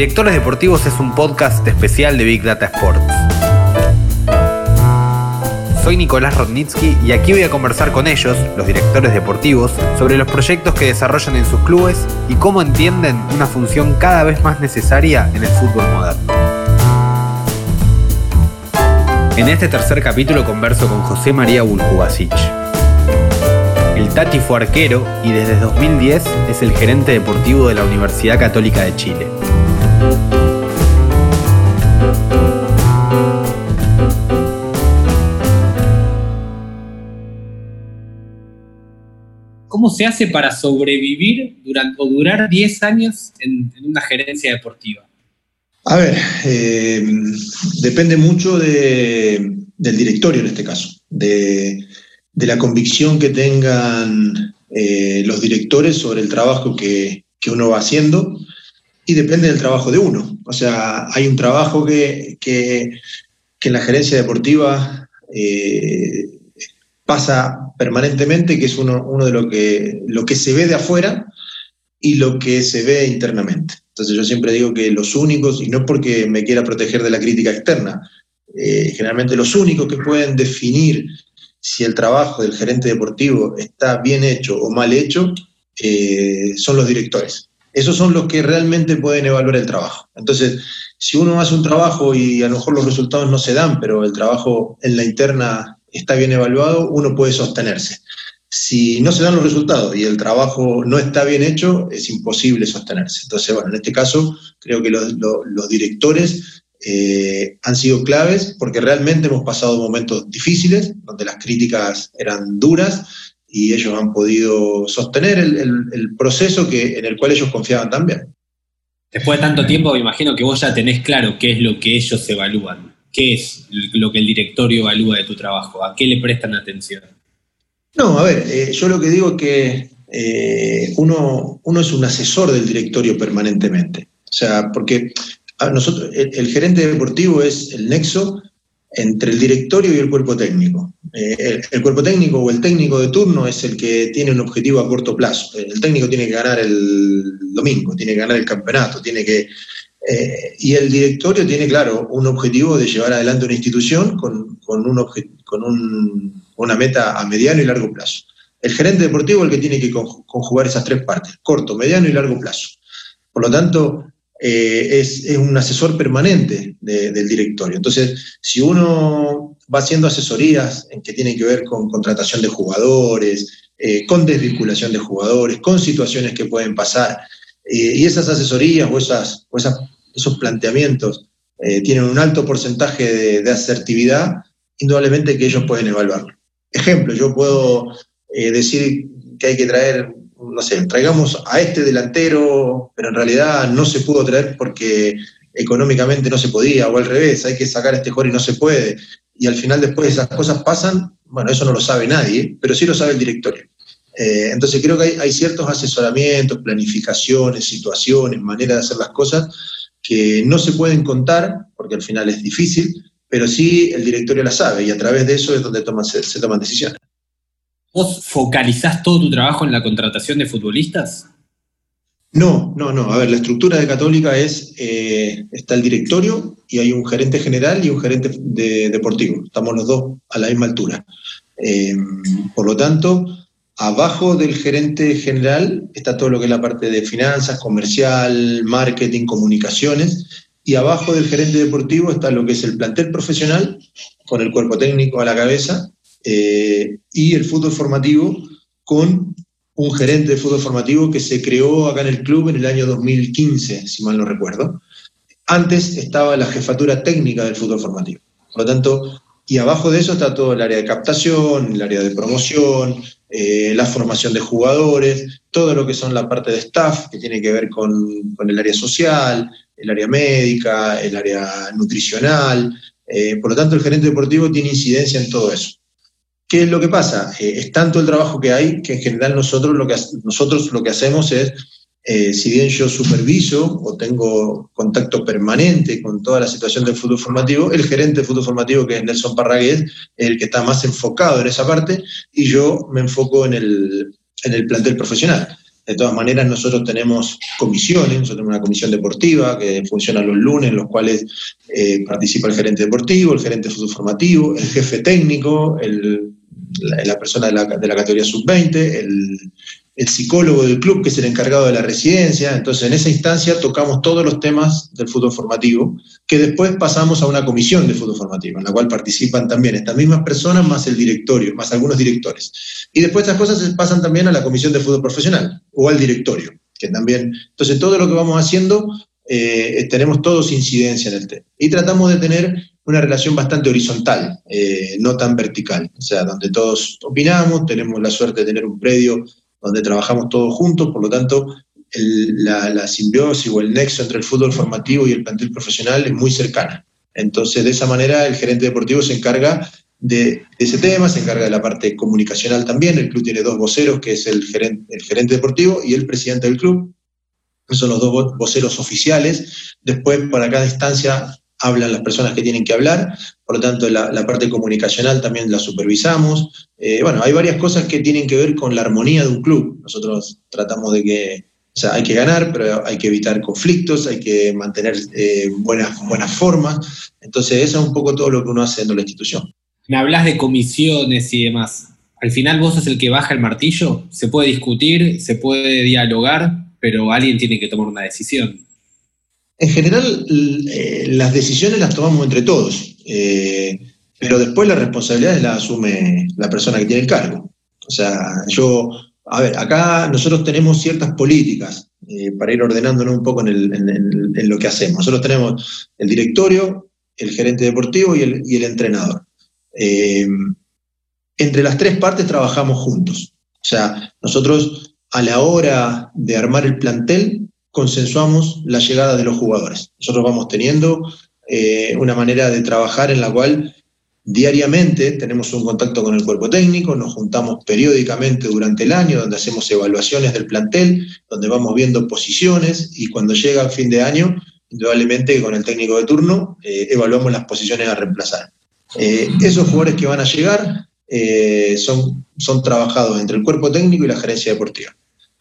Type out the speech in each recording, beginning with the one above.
Directores Deportivos es un podcast especial de Big Data Sports. Soy Nicolás Rodnitsky y aquí voy a conversar con ellos, los directores deportivos, sobre los proyectos que desarrollan en sus clubes y cómo entienden una función cada vez más necesaria en el fútbol moderno. En este tercer capítulo converso con José María Bulcubasic. El Tati fue arquero y desde 2010 es el gerente deportivo de la Universidad Católica de Chile. ¿Cómo se hace para sobrevivir durante, o durar 10 años en, una gerencia deportiva? A ver, eh, depende mucho del directorio en este caso, de, la convicción que tengan eh, los directores sobre el trabajo que, uno va haciendo y depende del trabajo de uno. O sea, hay un trabajo que, en la gerencia deportiva eh, pasa permanentemente, que es uno, de lo que, lo que se ve de afuera y lo que se ve internamente. Entonces yo siempre digo que los únicos, y no porque me quiera proteger de la crítica externa, eh, generalmente los únicos que pueden definir si el trabajo del gerente deportivo está bien hecho o mal hecho, eh, son los directores. Esos son los que realmente pueden evaluar el trabajo. Entonces, si uno hace un trabajo y a lo mejor los resultados no se dan, pero el trabajo en la interna está bien evaluado, uno puede sostenerse. Si no se dan los resultados y el trabajo no está bien hecho, es imposible sostenerse. Entonces, bueno, en este caso creo que los, directores eh, han sido claves porque realmente hemos pasado momentos difíciles, donde las críticas eran duras y ellos han podido sostener el, proceso que, en el cual ellos confiaban también. Después de tanto tiempo, me imagino que vos ya tenés claro qué es lo que ellos evalúan. ¿Qué es lo que el directorio evalúa de tu trabajo? ¿A qué le prestan atención? No, a ver, eh, yo lo que digo es que eh, uno, uno es un asesor del directorio permanentemente. O sea, porque nosotros, el, gerente deportivo es el nexo entre el directorio y el cuerpo técnico. Eh, el, cuerpo técnico o el técnico de turno es el que tiene un objetivo a corto plazo. El técnico tiene que ganar el domingo, tiene que ganar el campeonato, tiene que eh, y el directorio tiene, claro, un objetivo de llevar adelante una institución con, con, un con un, una meta a mediano y largo plazo. El gerente deportivo es el que tiene que conjugar esas tres partes, corto, mediano y largo plazo. Por lo tanto, eh, es, es, un asesor permanente del directorio. Entonces, si uno va haciendo asesorías que tienen que ver con contratación de jugadores, eh, con desvinculación de jugadores, con situaciones que pueden pasar, y esas asesorías o, esas, esos planteamientos eh, tienen un alto porcentaje de, asertividad, indudablemente que ellos pueden evaluarlo. Ejemplo, yo puedo eh, decir que hay que traer, no sé, traigamos a este delantero, pero en realidad no se pudo traer porque económicamente no se podía, o al revés, hay que sacar a este jugador y no se puede. Y al final después esas cosas pasan, bueno, eso no lo sabe nadie, pero sí lo sabe el directorio. Eh, entonces creo que hay, ciertos asesoramientos, planificaciones, situaciones, maneras de hacer las cosas que no se pueden contar, porque al final es difícil, pero sí el directorio la sabe y a través de eso es donde se, toman decisiones. ¿Vos focalizás todo tu trabajo en la contratación de futbolistas? No, no, no. A ver, la estructura de Católica es, eh, está el directorio y hay un gerente general y un gerente deportivo. Estamos los dos a la misma altura. Eh, por lo tanto, Abajo del gerente general está todo lo que es la parte de finanzas, comercial, marketing, comunicaciones. Y abajo del gerente deportivo está lo que es el plantel profesional, con el cuerpo técnico a la cabeza, eh, y el fútbol formativo, con un gerente de fútbol formativo que se creó acá en el club en el año 2015, si mal no recuerdo. Antes estaba la jefatura técnica del fútbol formativo. Por lo tanto, y abajo de eso está todo el área de captación, el área de promoción, eh, la formación de jugadores, todo lo que son la parte de staff, que tiene que ver con, el área social, el área médica, el área nutricional. Eh, por lo tanto, el gerente deportivo tiene incidencia en todo eso. ¿Qué es lo que pasa? Eh, es tanto el trabajo que hay que en general nosotros lo que, nosotros lo que hacemos es eh, si bien yo superviso o tengo contacto permanente con toda la situación del fútbol formativo, el gerente de fútbol formativo, que es Nelson Parragués, es el que está más enfocado en esa parte y yo me enfoco en el, en el plantel profesional. De todas maneras, nosotros tenemos comisiones, nosotros tenemos una comisión deportiva que funciona los lunes, en los cuales eh, participa el gerente deportivo, el gerente de fútbol formativo, el jefe técnico, la, persona de la, de la categoría sub-20, el, el psicólogo del club, que es el encargado de la residencia. Entonces, en esa instancia tocamos todos los temas del fútbol formativo, que después pasamos a una comisión de fútbol formativo, en la cual participan también estas mismas personas, más el directorio, más algunos directores. Y después estas cosas se pasan también a la comisión de fútbol profesional o al directorio, que también. Entonces, todo lo que vamos haciendo, eh, tenemos todos incidencia en el tema. Y tratamos de tener una relación bastante horizontal, eh, no tan vertical, o sea, donde todos opinamos, tenemos la suerte de tener un predio donde trabajamos todos juntos, por lo tanto, la, simbiosis o el nexo entre el fútbol formativo y el plantel profesional es muy cercana. Entonces, de esa manera, el gerente deportivo se encarga de, ese tema, se encarga de la parte comunicacional también. El club tiene dos voceros, que es el gerente, el gerente deportivo y el presidente del club. Son los dos voceros oficiales. Después, para cada instancia, hablan las personas que tienen que hablar, por lo tanto la, parte comunicacional también la supervisamos. Eh, bueno, hay varias cosas que tienen que ver con la armonía de un club. Nosotros tratamos de que, o sea, hay que ganar, pero hay que evitar conflictos, hay que mantener eh, buenas, buenas formas. Entonces eso es un poco todo lo que uno hace en la institución. Me hablas de comisiones y demás. Al final vos sos el que baja el martillo, se puede discutir, se puede dialogar, pero alguien tiene que tomar una decisión. En general, eh, las decisiones las tomamos entre todos, eh, pero después las responsabilidades las asume la persona que tiene el cargo. O sea, yo, a ver, acá nosotros tenemos ciertas políticas eh, para ir ordenándonos un poco en, lo que hacemos. Nosotros tenemos el directorio, el gerente deportivo y el, y el entrenador. entre las tres partes trabajamos juntos. O sea, nosotros a la hora de armar el plantel consensuamos la llegada de los jugadores. Nosotros vamos teniendo eh, una manera de trabajar en la cual diariamente tenemos un contacto con el cuerpo técnico, nos juntamos periódicamente durante el año, donde hacemos evaluaciones del plantel, donde vamos viendo posiciones y cuando llega el fin de año, indudablemente con el técnico de turno, eh, evaluamos las posiciones a reemplazar. Eh, esos jugadores que van a llegar son, son trabajados entre el cuerpo técnico y la gerencia deportiva.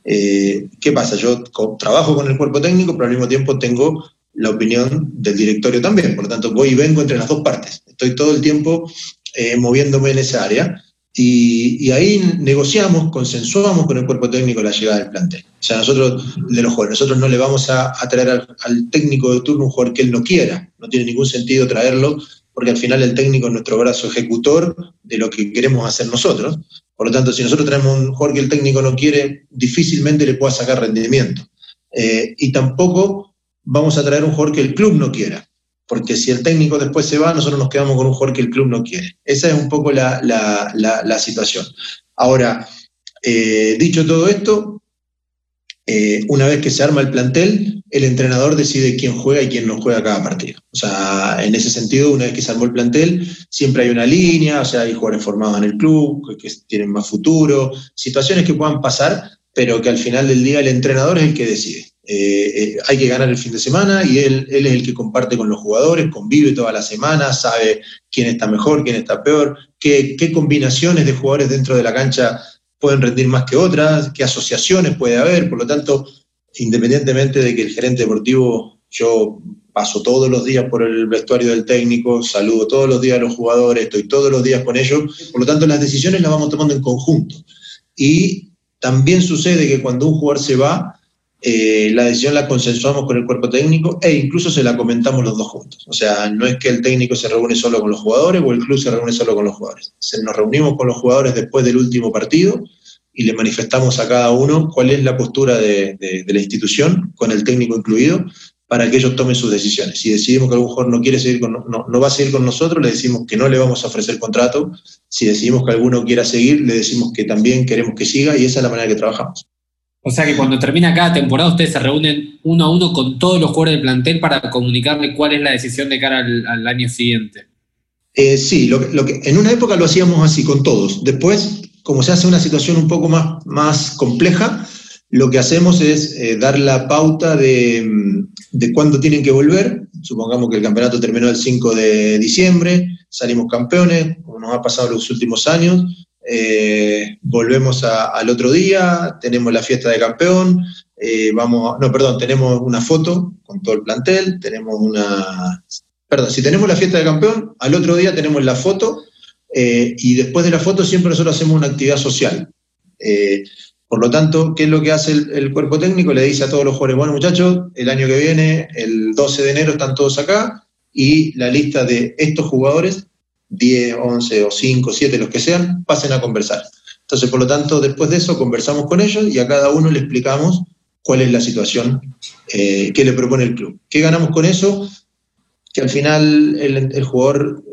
Eh, ¿Qué pasa? Yo trabajo con el cuerpo técnico, pero al mismo tiempo tengo la opinión del directorio también. Por lo tanto, voy y vengo entre las dos partes. Estoy todo el tiempo eh, moviéndome en esa área. Y, ahí negociamos, consensuamos con el cuerpo técnico la llegada del plantel. O sea, nosotros, de los jugadores, nosotros no le vamos a, traer al, técnico de turno un jugador que él no quiera. No tiene ningún sentido traerlo, porque al final el técnico es nuestro brazo ejecutor de lo que queremos hacer nosotros. Por lo tanto, si nosotros tenemos un jugador que el técnico no quiere, difícilmente le pueda sacar rendimiento. Eh, y tampoco vamos a traer un jugador que el club no quiera, porque si el técnico después se va, nosotros nos quedamos con un jugador que el club no quiere. Esa es un poco la, situación. Ahora, eh, dicho todo esto, eh, una vez que se arma el plantel, el entrenador decide quién juega y quién no juega cada partido. O sea, en ese sentido, una vez que se armó el plantel, siempre hay una línea, o sea, hay jugadores formados en el club, que tienen más futuro, situaciones que puedan pasar, pero que al final del día el entrenador es el que decide. Eh, eh, hay que ganar el fin de semana y él, es el que comparte con los jugadores, convive toda la semana, sabe quién está mejor, quién está peor, qué combinaciones de jugadores dentro de la cancha pueden rendir más que otras, qué asociaciones puede haber, por lo tanto, independientemente de que el gerente deportivo, yo paso todos los días por el vestuario del técnico, saludo todos los días a los jugadores, estoy todos los días con ellos, por lo tanto las decisiones las vamos tomando en conjunto. Y también sucede que cuando un jugador se va, eh, la decisión la consensuamos con el cuerpo técnico e incluso se la comentamos los dos juntos. O sea, no es que el técnico se reúne solo con los jugadores o el club se reúne solo con los jugadores. nos reunimos con los jugadores después del último partido y le manifestamos a cada uno cuál es la postura de, la institución, con el técnico incluido, para que ellos tomen sus decisiones. Si decidimos que algún jugador no quiere seguir con, no, no va a seguir con nosotros, le decimos que no le vamos a ofrecer contrato. Si decidimos que alguno quiera seguir, le decimos que también queremos que siga y esa es la manera que trabajamos. O sea que cuando termina cada temporada ustedes se reúnen uno a uno con todos los jugadores del plantel para comunicarle cuál es la decisión de cara al, año siguiente. Eh, sí, lo, que, en una época lo hacíamos así con todos. Después, como se hace una situación un poco más, más compleja, lo que hacemos es eh, dar la pauta de, de cuándo tienen que volver. Supongamos que el campeonato terminó el 5 de diciembre, salimos campeones, como nos ha pasado los últimos años. Eh, volvemos al otro día, tenemos la fiesta de campeón, eh, vamos, no, perdón, tenemos una foto con todo el plantel, tenemos una, perdón, si tenemos la fiesta de campeón, al otro día tenemos la foto y después de la foto siempre nosotros hacemos una actividad social. Por lo tanto, ¿qué es lo que hace el, cuerpo técnico? Le dice a todos los jugadores, bueno muchachos, el año que viene, el 12 de enero, están todos acá y la lista de estos jugadores, 10, 11 o 5, 7, los que sean, pasen a conversar. Entonces, por lo tanto, después de eso conversamos con ellos y a cada uno le explicamos cuál es la situación eh, que le propone el club. ¿Qué ganamos con eso? Que al final el, el, jugador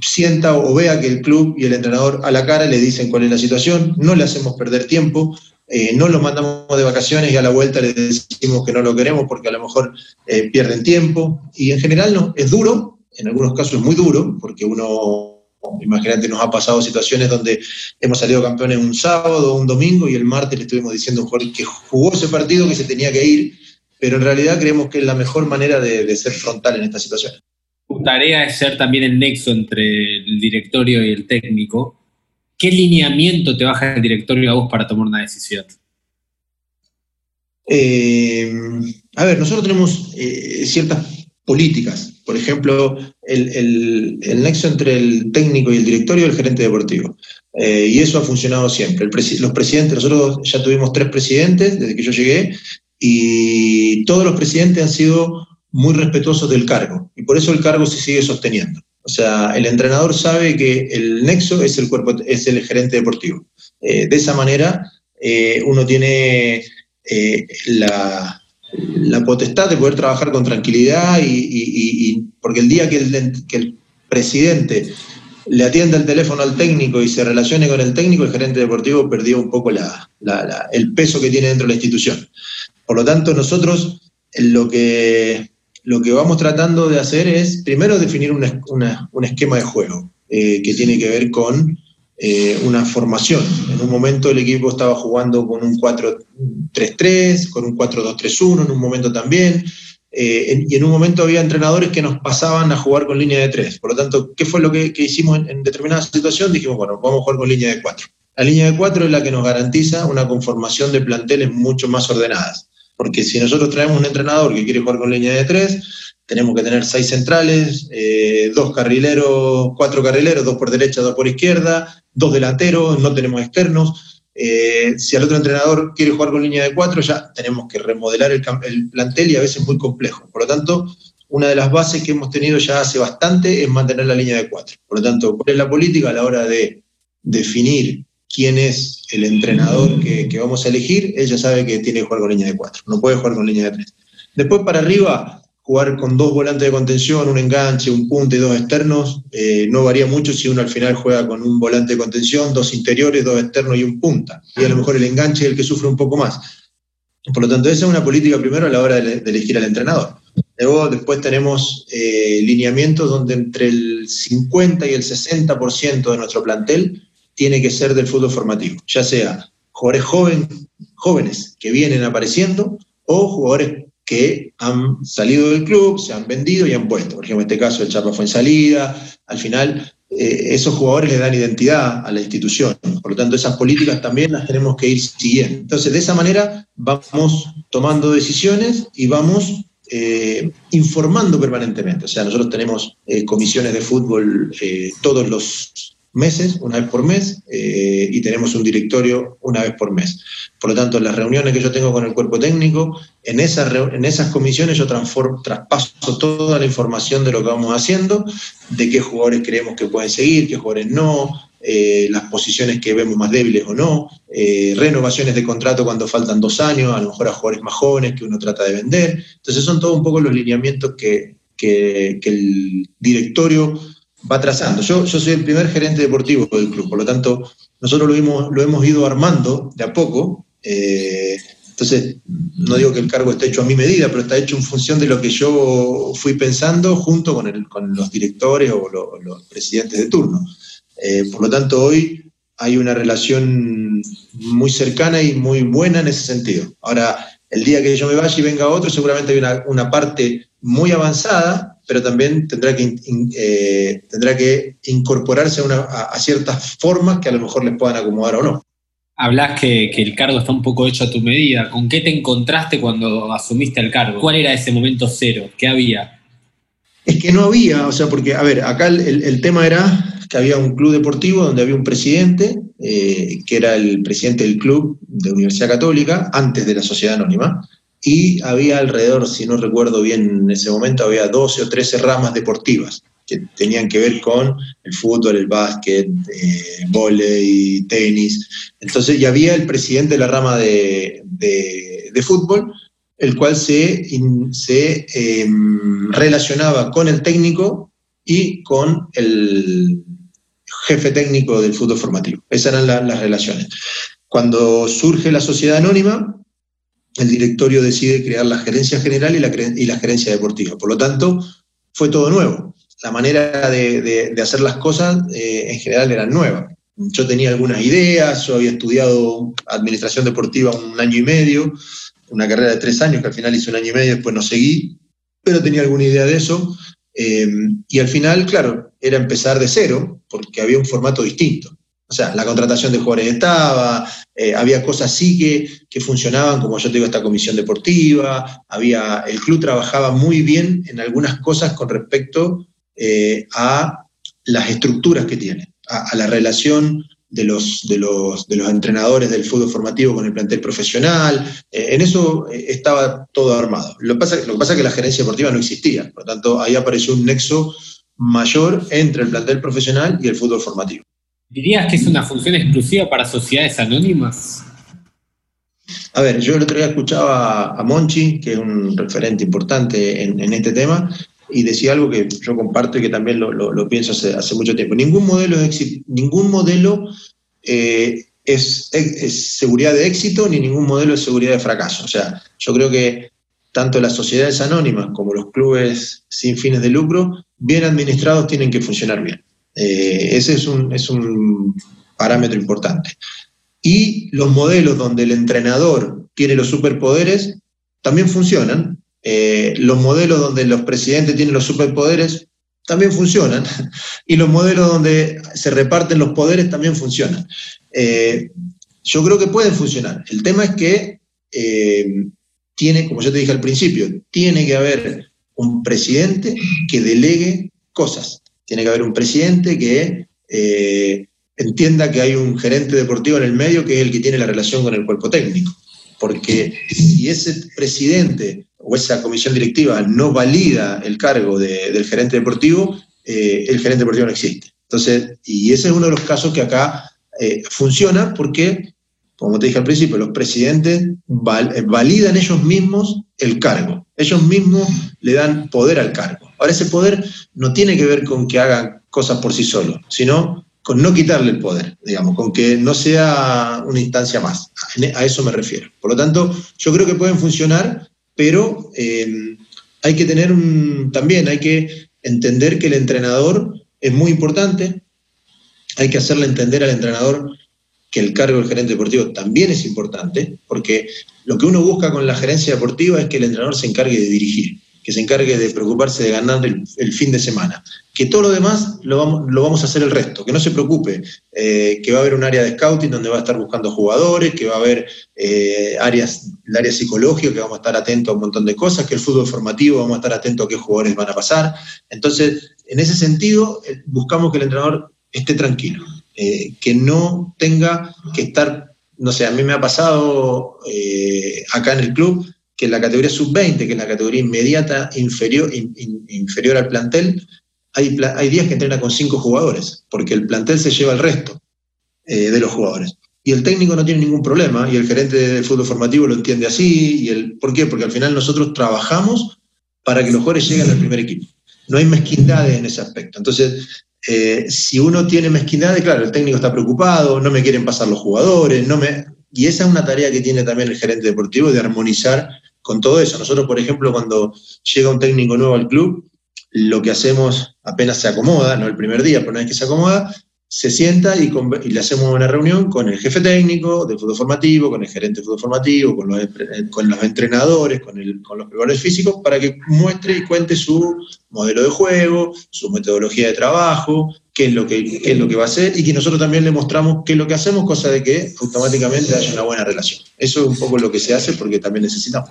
sienta o vea que el club y el entrenador a la cara le dicen cuál es la situación, no le hacemos perder tiempo, eh, no lo mandamos de vacaciones y a la vuelta le decimos que no lo queremos porque a lo mejor eh, pierden tiempo. Y en general no, es duro, en algunos casos es muy duro, porque uno, imagínate, nos ha pasado situaciones donde hemos salido campeones un sábado o un domingo y el martes le estuvimos diciendo a un jugador que jugó ese partido que se tenía que ir, pero en realidad creemos que es la mejor manera de, de ser frontal en esta situación. Tu tarea es ser también el nexo entre el directorio y el técnico ¿qué lineamiento te baja el directorio a vos para tomar una decisión? Eh, a ver, nosotros tenemos eh, ciertas políticas. Por ejemplo, el, nexo entre el técnico y el directorio y el gerente deportivo. Eh, y eso ha funcionado siempre. los presidentes, nosotros ya tuvimos tres presidentes desde que yo llegué y todos los presidentes han sido muy respetuosos del cargo y por eso el cargo se sigue sosteniendo. O sea, el entrenador sabe que el nexo es el cuerpo, es el gerente deportivo. Eh, de esa manera, eh, uno tiene eh, la, potestad de poder trabajar con tranquilidad y, porque el día que el, presidente le atienda el teléfono al técnico y se relacione con el técnico, el gerente deportivo perdió un poco el peso que tiene dentro de la institución. Por lo tanto, nosotros lo que lo que vamos tratando de hacer es, primero, definir un esquema de juego eh, que tiene que ver con eh, una formación. En un momento el equipo estaba jugando con un 4-3-3, con un 4-2-3-1, en un momento también. Eh, y en un momento había entrenadores que nos pasaban a jugar con línea de 3. Por lo tanto, ¿qué fue lo que, hicimos en, en, determinada situación? Dijimos, bueno, vamos a jugar con línea de 4. La línea de 4 es la que nos garantiza una conformación de planteles mucho más ordenadas. Porque si nosotros traemos un entrenador que quiere jugar con línea de tres, tenemos que tener seis centrales, eh, dos carrileros, cuatro carrileros, dos por derecha, dos por izquierda, dos delanteros, no tenemos externos. Eh, si el otro entrenador quiere jugar con línea de cuatro, ya tenemos que remodelar el, el plantel y a veces es muy complejo. Por lo tanto, una de las bases que hemos tenido ya hace bastante es mantener la línea de cuatro. Por lo tanto, ¿cuál es la política a la hora de definir quién es el entrenador que, vamos a elegir, ella sabe que tiene que jugar con línea de cuatro, no puede jugar con línea de tres. Después para arriba, jugar con dos volantes de contención, un enganche, un punte y dos externos, eh, no varía mucho si uno al final juega con un volante de contención, dos interiores, dos externos y un punta. Y a lo mejor el enganche es el que sufre un poco más. Por lo tanto, esa es una política primero a la hora de, elegir al entrenador. Luego, después tenemos eh, lineamientos donde entre el 50 y el 60% de nuestro plantel tiene que ser del fútbol formativo, ya sea jugadores jóvenes que vienen apareciendo o jugadores que han salido del club, se han vendido y han puesto. Por ejemplo, en este caso el Chapa fue en salida, al final eh, esos jugadores le dan identidad a la institución. Por lo tanto, esas políticas también las tenemos que ir siguiendo. Entonces, de esa manera vamos tomando decisiones y vamos eh, informando permanentemente. O sea, nosotros tenemos eh, comisiones de fútbol todos los meses, una vez por mes, eh, y tenemos un directorio una vez por mes. Por lo tanto, las reuniones que yo tengo con el cuerpo técnico, en esas, en esas comisiones yo traspaso toda la información de lo que vamos haciendo, de qué jugadores creemos que pueden seguir, qué jugadores no, eh, las posiciones que vemos más débiles o no, eh, renovaciones de contrato cuando faltan dos años, a lo mejor a jugadores más jóvenes que uno trata de vender. Entonces son todos un poco los lineamientos que, que el directorio va trazando. Yo, soy el primer gerente deportivo del club, por lo tanto, nosotros lo hemos, lo ido armando de a poco. Eh, entonces, no digo que el cargo esté hecho a mi medida, pero está hecho en función de lo que yo fui pensando junto con, los directores o los presidentes de turno. Eh, por lo tanto, hoy hay una relación muy cercana y muy buena en ese sentido. Ahora, el día que yo me vaya y venga otro, seguramente hay una, parte muy avanzada, pero también tendrá que, eh, tendrá que incorporarse a, ciertas formas que a lo mejor les puedan acomodar o no. Hablas que, que, el cargo está un poco hecho a tu medida. ¿Con qué te encontraste cuando asumiste el cargo? ¿Cuál era ese momento cero? ¿Qué había? Es que no había, o sea, porque, a ver, acá el, tema era que había un club deportivo donde había un presidente, eh, que era el presidente del club de Universidad Católica, antes de la Sociedad Anónima, y había alrededor, si no recuerdo bien en ese momento, había 12 o 13 ramas deportivas que tenían que ver con el fútbol, el básquet, eh, volei, tenis. Entonces ya había el presidente de la rama de, de fútbol, el cual se, se em, relacionaba con el técnico y con el jefe técnico del fútbol formativo. Esas eran las relaciones. Cuando surge la sociedad anónima, el directorio decide crear la gerencia general y la, gerencia deportiva. Por lo tanto, fue todo nuevo. La manera de, hacer las cosas eh, en general era nueva. Yo tenía algunas ideas, yo había estudiado administración deportiva un año y medio, una carrera de tres años que al final hice un año y medio, después no seguí, pero tenía alguna idea de eso. Eh, y al final, claro, era empezar de cero, porque había un formato distinto. O sea, la contratación de jugadores estaba, eh, había cosas sí que, que, funcionaban, como yo te digo, esta comisión deportiva, había, el club trabajaba muy bien en algunas cosas con respecto eh, a las estructuras que tiene, a la relación de los, de los, de los entrenadores del fútbol formativo con el plantel profesional. Eh, en eso estaba todo armado. Lo pasa, lo que pasa es que la gerencia deportiva no existía, por lo tanto ahí apareció un nexo mayor entre el plantel profesional y el fútbol formativo. ¿Dirías que es una función exclusiva para sociedades anónimas? A ver, yo el otro día escuchaba a Monchi, que es un referente importante en, este tema, y decía algo que yo comparto y que también lo, pienso hace, hace, mucho tiempo. Ningún modelo, de ningún modelo eh, es, seguridad de éxito ni ningún modelo es seguridad de fracaso. O sea, yo creo que tanto las sociedades anónimas como los clubes sin fines de lucro, bien administrados, tienen que funcionar bien. Eh, ese es un, es un parámetro importante. Y los modelos donde el entrenador tiene los superpoderes también funcionan, eh, los modelos donde los presidentes tienen los superpoderes también funcionan y los modelos donde se reparten los poderes también funcionan. Eh, yo creo que pueden funcionar. El tema es que tiene, como yo te dije al principio, tiene que haber un presidente que delegue cosas. Tiene que haber un presidente que entienda que hay un gerente deportivo en el medio que es el que tiene la relación con el cuerpo técnico. Porque si ese presidente o esa comisión directiva no valida el cargo del gerente deportivo, eh, el gerente deportivo no existe. Entonces, y ese es uno de los casos que acá eh, funciona porque, como te dije al principio, los presidentes eh, validan ellos mismos el cargo. Ellos mismos le dan poder al cargo. Ahora, ese poder no tiene que ver con que hagan cosas por sí solos, sino con no quitarle el poder, digamos, con que no sea una instancia más. A eso me refiero. Por lo tanto, yo creo que pueden funcionar pero eh, hay que tener un, también, hay que entender que el entrenador es muy importante, hay que hacerle entender al entrenador que el cargo del gerente deportivo también es importante, porque lo que uno busca con la gerencia deportiva es que el entrenador se encargue de dirigir que se encargue de preocuparse de ganar el, fin de semana. Que todo lo demás lo vamos, a hacer el resto, que no se preocupe, eh, que va a haber un área de scouting donde va a estar buscando jugadores, que va a haber eh, áreas, el área psicológica, que vamos a estar atentos a un montón de cosas, que el fútbol formativo vamos a estar atentos a qué jugadores van a pasar. Entonces, en ese sentido, eh, buscamos que el entrenador esté tranquilo, que no tenga que estar, no sé, a mí me ha pasado acá en el club, que en la categoría sub-20, que es la categoría inmediata inferior, inferior al plantel, hay, días que entrena con cinco jugadores, porque el plantel se lleva el resto eh, de los jugadores. Y el técnico no tiene ningún problema, y el gerente de fútbol formativo lo entiende así. Y el, ¿Por qué? Porque al final nosotros trabajamos para que los jugadores lleguen al primer equipo. No hay mezquindades en ese aspecto. Entonces, eh, si uno tiene mezquindades, claro, el técnico está preocupado, no me quieren pasar los jugadores, no me... Y esa es una tarea que tiene también el gerente deportivo de armonizar con todo eso. Nosotros, por ejemplo, cuando llega un técnico nuevo al club, lo que hacemos apenas se acomoda, no el primer día, pero una vez que se acomoda, se sienta y, le hacemos una reunión con el jefe técnico de fútbol formativo, con el gerente de fútbol formativo, con los, con los entrenadores, con, con los preparadores físicos, para que muestre y cuente su modelo de juego, su metodología de trabajo, qué es lo que, es lo que va a hacer y que nosotros también le mostramos qué es lo que hacemos, cosa de que automáticamente haya una buena relación. Eso es un poco lo que se hace porque también necesitamos.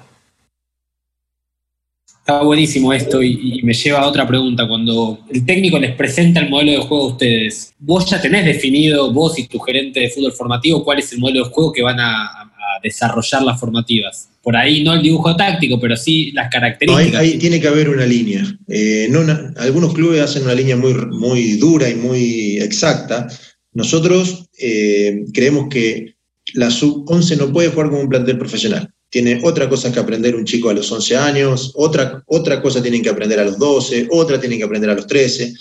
Está buenísimo esto y, me lleva a otra pregunta. Cuando el técnico les presenta el modelo de juego a ustedes, vos ya tenés definido, vos y tu gerente de fútbol formativo, cuál es el modelo de juego que van a, desarrollar las formativas. Por ahí no el dibujo táctico, pero sí las características. ahí, tiene que haber una línea. Eh, algunos clubes hacen una línea muy, muy dura y muy exacta. Nosotros eh, creemos que la sub-11 no puede jugar como un plantel profesional tiene otra cosa que aprender un chico a los 11 años, otra, otra cosa tienen que aprender a los 12, otra tienen que aprender a los 13.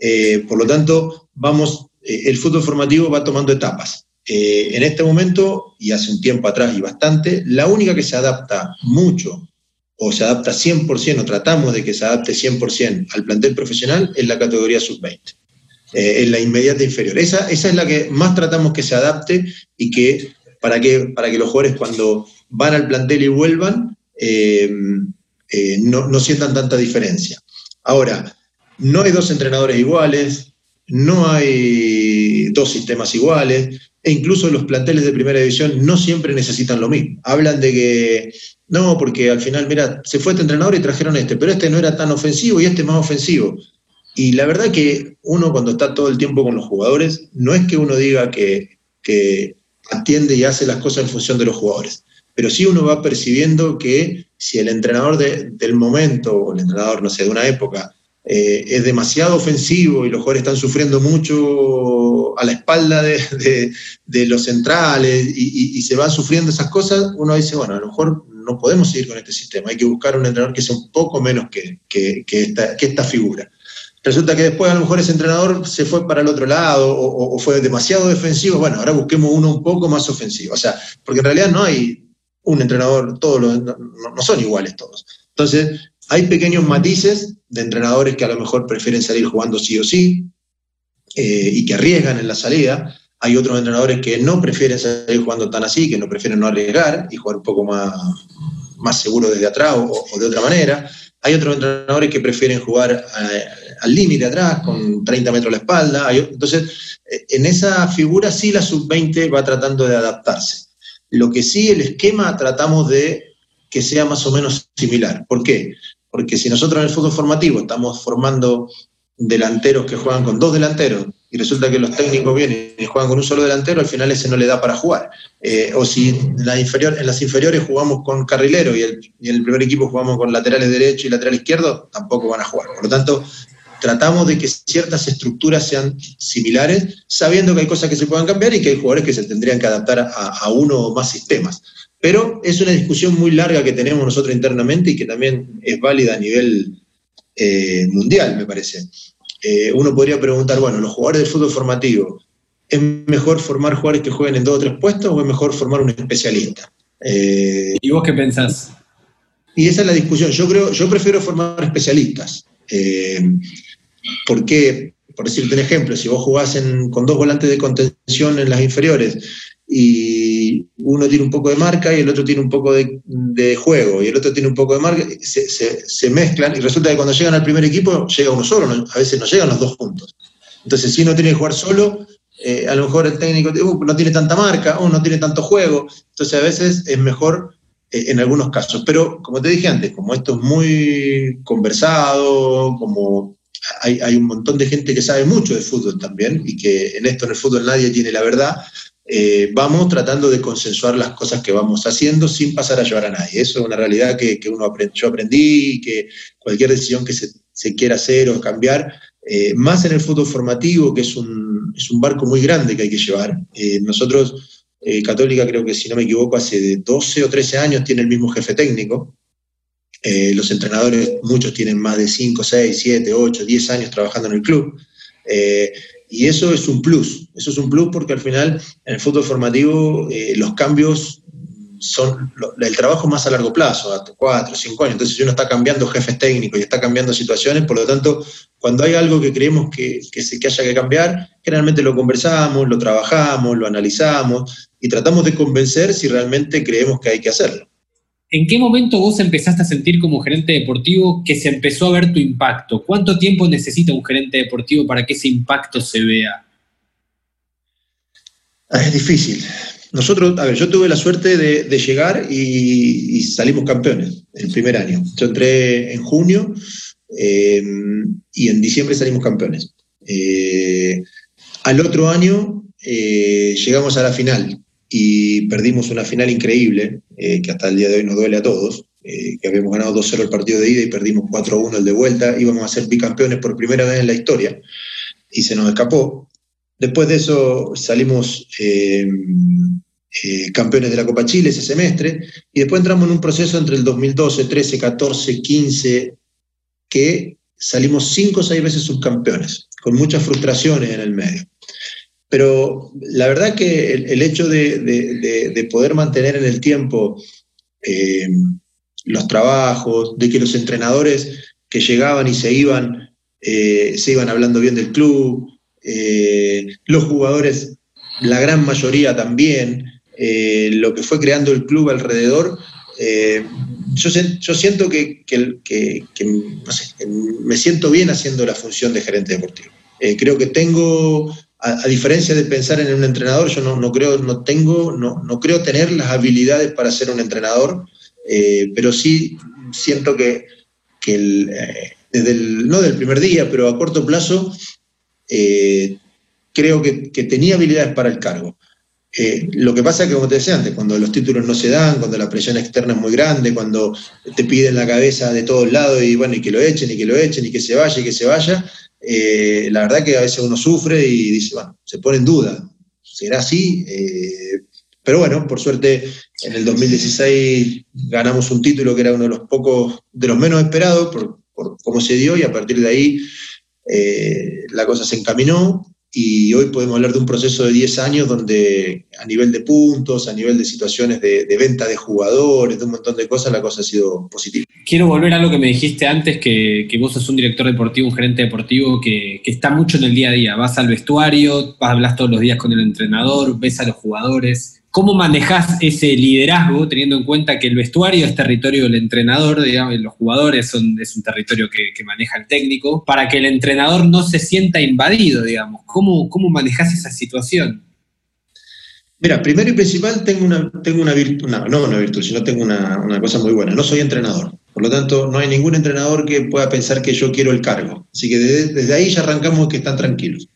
Eh, por lo tanto, vamos, eh, el fútbol formativo va tomando etapas. Eh, en este momento, y hace un tiempo atrás y bastante, la única que se adapta mucho o se adapta 100% o tratamos de que se adapte 100% al plantel profesional es la categoría sub-20. en la inmediata inferior. Esa, esa es la que más tratamos que se adapte y que para que, para que los jugadores cuando van al plantel y vuelvan, eh, eh, no, sientan tanta diferencia. Ahora, no hay dos entrenadores iguales, no hay dos sistemas iguales, e incluso los planteles de primera división no siempre necesitan lo mismo. Hablan de que, no, porque al final, mira, se fue este entrenador y trajeron este, pero este no era tan ofensivo y este más ofensivo. Y la verdad que uno cuando está todo el tiempo con los jugadores, no es que uno diga que atiende y hace las cosas en función de los jugadores pero sí uno va percibiendo que si el entrenador del momento, o el entrenador, no sé, de una época, eh, es demasiado ofensivo y los jugadores están sufriendo mucho a la espalda de, los centrales y, se van sufriendo esas cosas, uno dice, bueno, a lo mejor no podemos seguir con este sistema, hay que buscar un entrenador que sea un poco menos que, esta, figura. Resulta que después a lo mejor ese entrenador se fue para el otro lado o, o fue demasiado defensivo, bueno, ahora busquemos uno un poco más ofensivo. O sea, porque en realidad no hay un entrenador, todos los, no, son iguales todos. Entonces, hay pequeños matices de entrenadores que a lo mejor prefieren salir jugando sí o sí eh, y que arriesgan en la salida. Hay otros entrenadores que no prefieren salir jugando tan así, que no prefieren no arriesgar y jugar un poco más, más seguro desde atrás o, de otra manera. Hay otros entrenadores que prefieren jugar eh, al límite atrás, con 30 metros a la espalda. entonces, eh, en esa figura sí la sub-20 va tratando de adaptarse. Lo que sí, el esquema tratamos de que sea más o menos similar. ¿Por qué? Porque si nosotros en el fútbol formativo estamos formando delanteros que juegan con dos delanteros y resulta que los técnicos vienen y juegan con un solo delantero, al final ese no le da para jugar. Eh, o si en, la inferior, en las inferiores jugamos con carrilero y, y en el primer equipo jugamos con laterales derecho y lateral izquierdo, tampoco van a jugar. Por lo tanto, tratamos de que ciertas estructuras sean similares, sabiendo que hay cosas que se puedan cambiar y que hay jugadores que se tendrían que adaptar a, uno o más sistemas. Pero es una discusión muy larga que tenemos nosotros internamente y que también es válida a nivel eh, mundial, me parece. Eh, uno podría preguntar, bueno, los jugadores de fútbol formativo, ¿es mejor formar jugadores que jueguen en dos o tres puestos o es mejor formar un especialista? Eh, ¿Y vos qué pensás? Y esa es la discusión. Yo creo, yo prefiero formar especialistas. Porque, por decirte un ejemplo, si vos jugás con dos volantes de contención en las inferiores y uno tiene un poco de marca y el otro tiene un poco de, juego y el otro tiene un poco de marca, se, mezclan y resulta que cuando llegan al primer equipo llega uno solo, a veces no llegan los dos juntos. Entonces, si uno tiene que jugar solo, eh, a lo mejor el técnico uh, no tiene tanta marca, o no tiene tanto juego, entonces a veces es mejor eh, en algunos casos. Pero como te dije antes, como esto es muy conversado, como hay, un montón de gente que sabe mucho de fútbol también y que en esto en el fútbol nadie tiene la verdad. Eh, vamos tratando de consensuar las cosas que vamos haciendo sin pasar a llevar a nadie. Eso es una realidad que, uno yo aprendí y que cualquier decisión que se, quiera hacer o cambiar, eh, más en el fútbol formativo, que es un, es un, barco muy grande que hay que llevar. Eh, nosotros, Católica, creo que si no me equivoco, hace 12 o 13 años tiene el mismo jefe técnico. Eh, los entrenadores, muchos tienen más de 5, 6, 7, 8, 10 años trabajando en el club. Eh, y eso es un plus, eso es un plus porque al final en el fútbol formativo eh, los cambios son el trabajo más a largo plazo, a cuatro, cinco años. Entonces, uno está cambiando jefes técnicos y está cambiando situaciones, por lo tanto, cuando hay algo que creemos que, que haya que cambiar, generalmente lo conversamos, lo trabajamos, lo analizamos y tratamos de convencer si realmente creemos que hay que hacerlo. ¿En qué momento vos empezaste a sentir como gerente deportivo que se empezó a ver tu impacto? ¿Cuánto tiempo necesita un gerente deportivo para que ese impacto se vea? Es difícil. Nosotros, a ver, yo tuve la suerte de, llegar y, salimos campeones el primer año. Yo entré en junio eh, y en diciembre salimos campeones. Eh, al otro año eh, llegamos a la final y perdimos una final increíble, que hasta el día de hoy nos duele a todos, que habíamos ganado 2-0 el partido de ida y perdimos 4-1 el de vuelta, íbamos a ser bicampeones por primera vez en la historia y se nos escapó. Después de eso salimos eh, eh, campeones de la Copa Chile ese semestre y después entramos en un proceso entre el 2012, 13, 14, 15, que salimos cinco o seis veces subcampeones, con muchas frustraciones en el medio. Pero la verdad que el, hecho de, poder mantener en el tiempo eh, los trabajos, de que los entrenadores que llegaban y se iban, se iban hablando bien del club, eh, los jugadores, la gran mayoría también, eh, lo que fue creando el club alrededor. Eh, yo, siento que, me siento bien haciendo la función de gerente deportivo. creo que tengo, a, diferencia de pensar en un entrenador, yo no, creo, no tengo, no, no, creo tener las habilidades para ser un entrenador, pero sí siento que, desde el, no del primer día, pero a corto plazo, eh, creo que, tenía habilidades para el cargo. Eh, lo que pasa es que, como te decía antes, cuando los títulos no se dan, cuando la presión externa es muy grande, cuando te piden la cabeza de todos lados y bueno, y que lo echen, y que lo echen, y que se vaya, y que se vaya, eh, la verdad que a veces uno sufre y dice, bueno, se pone en duda. ¿Será así? pero bueno, por suerte en el 2016 ganamos un título que era uno de los pocos, de los menos esperados por, por cómo se dio y a partir de ahí eh, la cosa se encaminó y hoy podemos hablar de un proceso de 10 años donde a nivel de puntos, a nivel de situaciones de, venta de jugadores, de un montón de cosas, la cosa ha sido positiva. Quiero volver a lo que me dijiste antes, que, vos sos un director deportivo, un gerente deportivo que, que, está mucho en el día a día. Vas al vestuario, vas a hablar todos los días con el entrenador, ves a los jugadores. ¿Cómo manejas ese liderazgo teniendo en cuenta que el vestuario es territorio del entrenador, digamos, los jugadores son, es un territorio que, maneja el técnico, para que el entrenador no se sienta invadido, digamos? ¿Cómo, cómo manejas esa situación? Mira, primero y principal tengo una, tengo una virtud, no, no una virtud, sino tengo una, cosa muy buena. No soy entrenador. Por lo tanto, no hay ningún entrenador que pueda pensar que yo quiero el cargo. Así que desde ahí ya arrancamos que están tranquilos.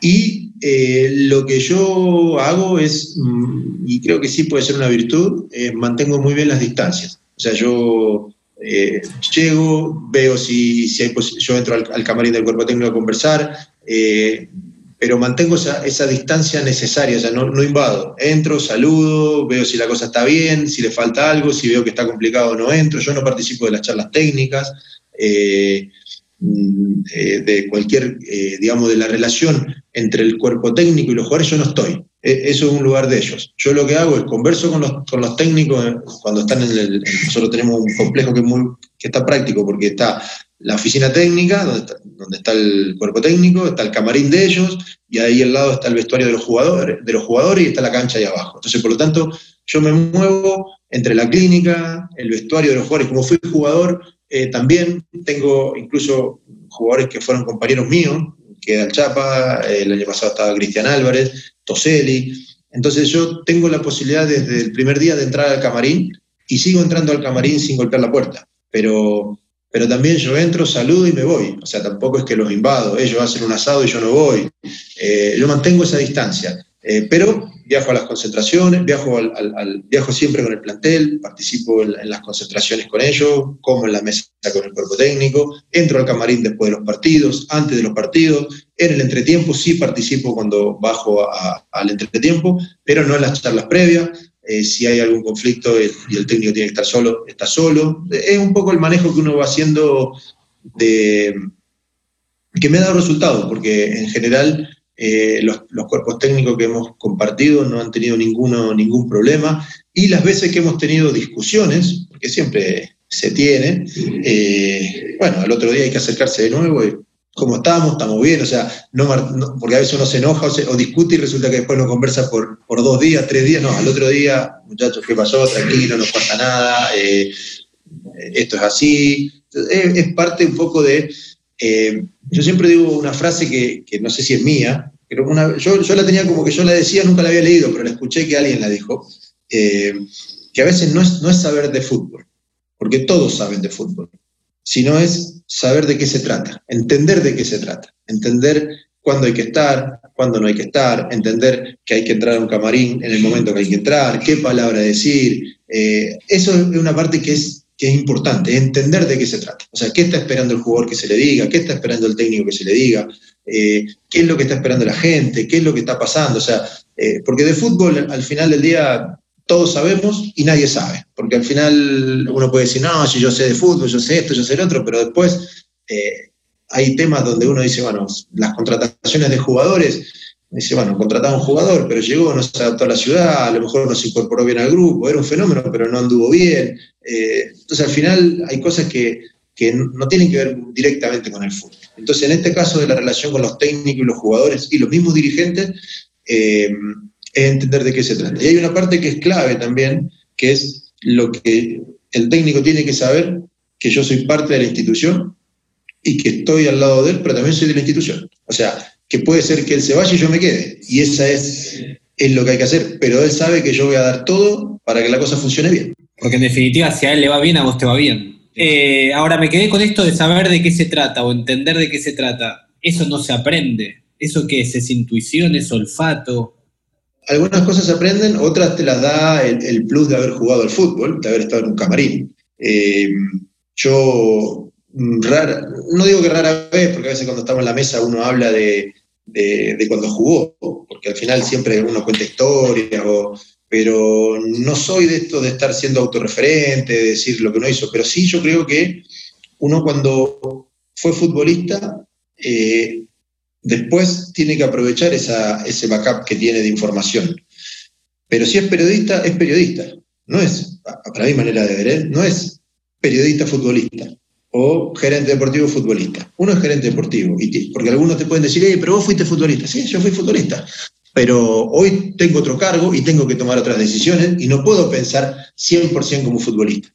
Y eh, lo que yo hago es, mm, y creo que sí puede ser una virtud, eh, mantengo muy bien las distancias. O sea, yo eh, llego, veo si, si hay yo entro al, camarín del cuerpo técnico a conversar, pero mantengo esa, esa, distancia necesaria, o sea, no, no, invado. Entro, saludo, veo si la cosa está bien, si le falta algo, si veo que está complicado no entro. Yo no participo de las charlas técnicas. Eh, de cualquier, eh, digamos, de la relación entre el cuerpo técnico y los jugadores, yo no estoy. E, eso es un lugar de ellos. Yo lo que hago es converso con los, con los técnicos eh, cuando están en el... Nosotros tenemos un complejo que está práctico porque está la oficina técnica, donde está, donde está, el cuerpo técnico, está el camarín de ellos, y ahí al lado está el vestuario de los jugadores, de los jugadores y está la cancha ahí abajo. Entonces, por lo tanto, yo me muevo entre la clínica, el vestuario de los jugadores. Como fui jugador, eh, también tengo incluso jugadores que fueron compañeros míos, que el Chapa, el año pasado estaba Cristian Álvarez, Toselli. Entonces yo tengo la posibilidad desde el primer día de entrar al camarín y sigo entrando al camarín sin golpear la puerta. Pero, pero también yo entro, saludo y me voy. O sea, tampoco es que los invado. Ellos hacen un asado y yo no voy. Eh, yo mantengo esa distancia. Eh, pero viajo a las concentraciones, viajo, al, viajo siempre con el plantel, participo en, las concentraciones con ellos, como en la mesa con el cuerpo técnico, entro al camarín después de los partidos, antes de los partidos, en el entretiempo sí participo cuando bajo al entretiempo, pero no en las charlas previas. Eh, si hay algún conflicto y el técnico tiene que estar solo, está solo. Es un poco el manejo que uno va haciendo de, que me ha dado resultados, porque en general eh, los, cuerpos técnicos que hemos compartido no han tenido ninguno, ningún problema. Y las veces que hemos tenido discusiones, porque siempre se tiene, eh, bueno, al otro día hay que acercarse de nuevo y cómo estamos, estamos bien, o sea, no, porque a veces uno se enoja o, discute y resulta que después no conversa por, por, dos días, tres días, no, al otro día, muchachos, ¿qué pasó? Tranquilo, no pasa nada, eh, esto es así, es, parte un poco de, eh, yo siempre digo una frase que, no sé si es mía, pero una, yo, yo, la tenía como que yo la decía, nunca la había leído, pero la escuché que alguien la dijo, eh, que a veces no es, no es saber de fútbol, porque todos saben de fútbol, sino es saber de qué se trata, entender de qué se trata, entender cuándo hay que estar, cuándo no hay que estar, entender que hay que entrar a un camarín en el momento que hay que entrar, qué palabra decir. Eh, eso es una parte que es, que es importante, entender de qué se trata. O sea, qué está esperando el jugador que se le diga, qué está esperando el técnico que se le diga, eh, qué es lo que está esperando la gente, qué es lo que está pasando. O sea, eh, porque de fútbol al final del día todos sabemos y nadie sabe, porque al final uno puede decir, no, si yo sé de fútbol, yo sé esto, yo sé el otro, pero después eh, hay temas donde uno dice, bueno, las contrataciones de jugadores, dice, bueno, contrataba un jugador, pero llegó, no se adaptó a la ciudad, a lo mejor no se incorporó bien al grupo, era un fenómeno, pero no anduvo bien. Eh, entonces al final hay cosas que, no tienen que ver directamente con el fútbol. Entonces en este caso de la relación con los técnicos y los jugadores y los mismos dirigentes, eh, es entender de qué se trata. Y hay una parte que es clave también, que es lo que el técnico tiene que saber, que yo soy parte de la institución y que estoy al lado de él, pero también soy de la institución. O sea, que puede ser que él se vaya y yo me quede. Y esa es, es lo que hay que hacer, pero él sabe que yo voy a dar todo para que la cosa funcione bien. Porque en definitiva, si a él le va bien, a vos te va bien. Eh, ahora me quedé con esto de saber de qué se trata o entender de qué se trata. Eso no se aprende. ¿Eso qué es? ¿Es intuición? ¿Es olfato? algunas cosas se aprenden, otras te las da el, plus de haber jugado al fútbol, de haber estado en un camarín. Eh, yo, rara, no digo que rara vez, porque a veces cuando estamos en la mesa uno habla de, cuando jugó, porque al final siempre uno cuenta historias, pero no soy de esto de estar siendo autorreferente, de decir lo que uno hizo, pero sí yo creo que uno cuando fue futbolista eh, después tiene que aprovechar ese backup que tiene de información. Pero si es periodista, es periodista. No es, para mi manera de ver, ¿eh? no es periodista futbolista o gerente deportivo futbolista. Uno es gerente deportivo, y porque algunos te pueden decir, pero vos fuiste futbolista. Sí, yo fui futbolista. Pero hoy tengo otro cargo y tengo que tomar otras decisiones y no puedo pensar 100% como futbolista,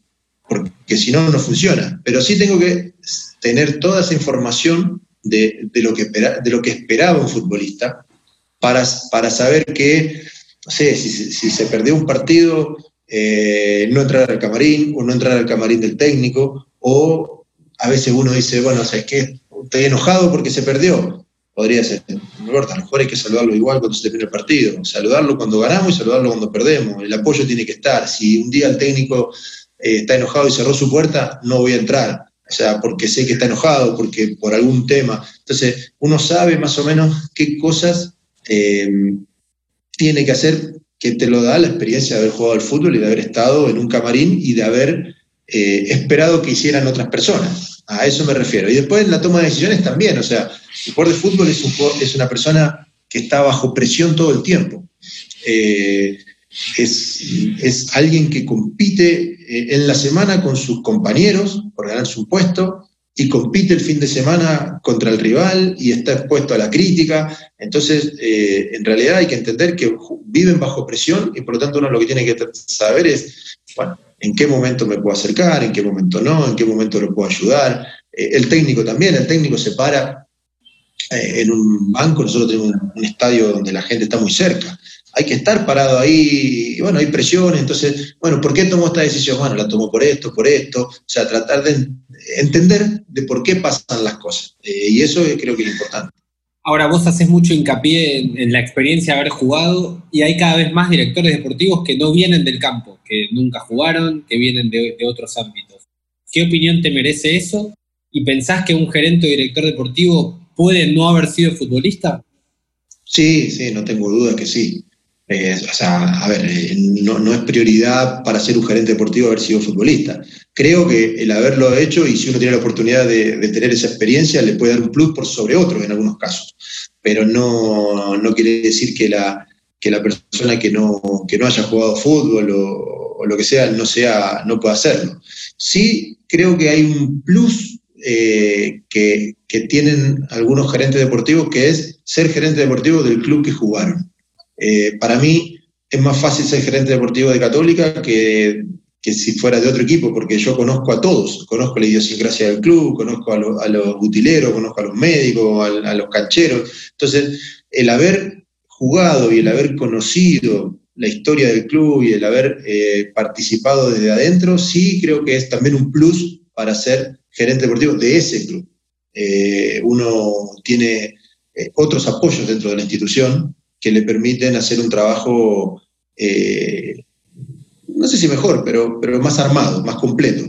porque si no, no funciona. Pero sí tengo que tener toda esa información de, lo, que de lo que esperaba un futbolista para, para saber que, no sé, si, se perdió un partido, eh, no entrar al camarín o no entrar al camarín del técnico, o a veces uno dice, bueno, ¿sabes qué? Estoy enojado porque se perdió. Podría ser, no importa, a lo mejor hay que saludarlo igual cuando se termine el partido, saludarlo cuando ganamos y saludarlo cuando perdemos. El apoyo tiene que estar. Si un día el técnico eh, está enojado y cerró su puerta, no voy a entrar o sea, porque sé que está enojado, porque por algún tema. Entonces, uno sabe más o menos qué cosas eh, tiene que hacer que te lo da la experiencia de haber jugado al fútbol y de haber estado en un camarín y de haber eh, esperado que hicieran otras personas. A eso me refiero. Y después en la toma de decisiones también. O sea, el jugador de fútbol es, es una persona que está bajo presión todo el tiempo. Eh, es, es alguien que compite eh, en la semana con sus compañeros por ganar su puesto y compite el fin de semana contra el rival y está expuesto a la crítica. Entonces, eh, en realidad hay que entender que viven bajo presión y por lo tanto uno lo que tiene que saber es, bueno, en qué momento me puedo acercar, en qué momento no, en qué momento lo puedo ayudar. Eh, el técnico también, el técnico se para en un banco, nosotros tenemos un estadio donde la gente está muy cerca hay que estar parado ahí, y bueno, hay presiones, entonces, bueno, ¿por qué tomó esta decisión? Bueno, la tomó por esto, por esto, o sea, tratar de entender de por qué pasan las cosas. Eh, y eso creo que es importante. Ahora, vos haces mucho hincapié en, la experiencia de haber jugado y hay cada vez más directores deportivos que no vienen del campo, que nunca jugaron, que vienen de, de otros ámbitos. ¿Qué opinión te merece eso? ¿Y pensás que un gerente o director deportivo puede no haber sido futbolista? Sí, sí, no tengo duda que sí. Eh, o sea, a ver, eh, no, es prioridad para ser un gerente deportivo haber sido futbolista. Creo que el haberlo hecho y si uno tiene la oportunidad de, tener esa experiencia le puede dar un plus por sobre otro en algunos casos. pero no, no quiere decir que la, que la persona que no, que no haya jugado fútbol o, lo que sea no, sea no pueda hacerlo. Sí creo que hay un plus eh, que, que, tienen algunos gerentes deportivos, que es ser gerente deportivo del club que jugaron. Eh, para mí es más fácil ser gerente deportivo de Católica que, que, si fuera de otro equipo, porque yo conozco a todos, conozco la idiosincrasia del club, conozco a, los utileros, conozco a los médicos, a, los cancheros. Entonces, el haber jugado y el haber conocido la historia del club y el haber eh, participado desde adentro, sí creo que es también un plus para ser gerente deportivo de ese club. Eh, uno tiene otros apoyos dentro de la institución que le permiten hacer un trabajo, no sé si mejor, pero, pero más armado, más completo.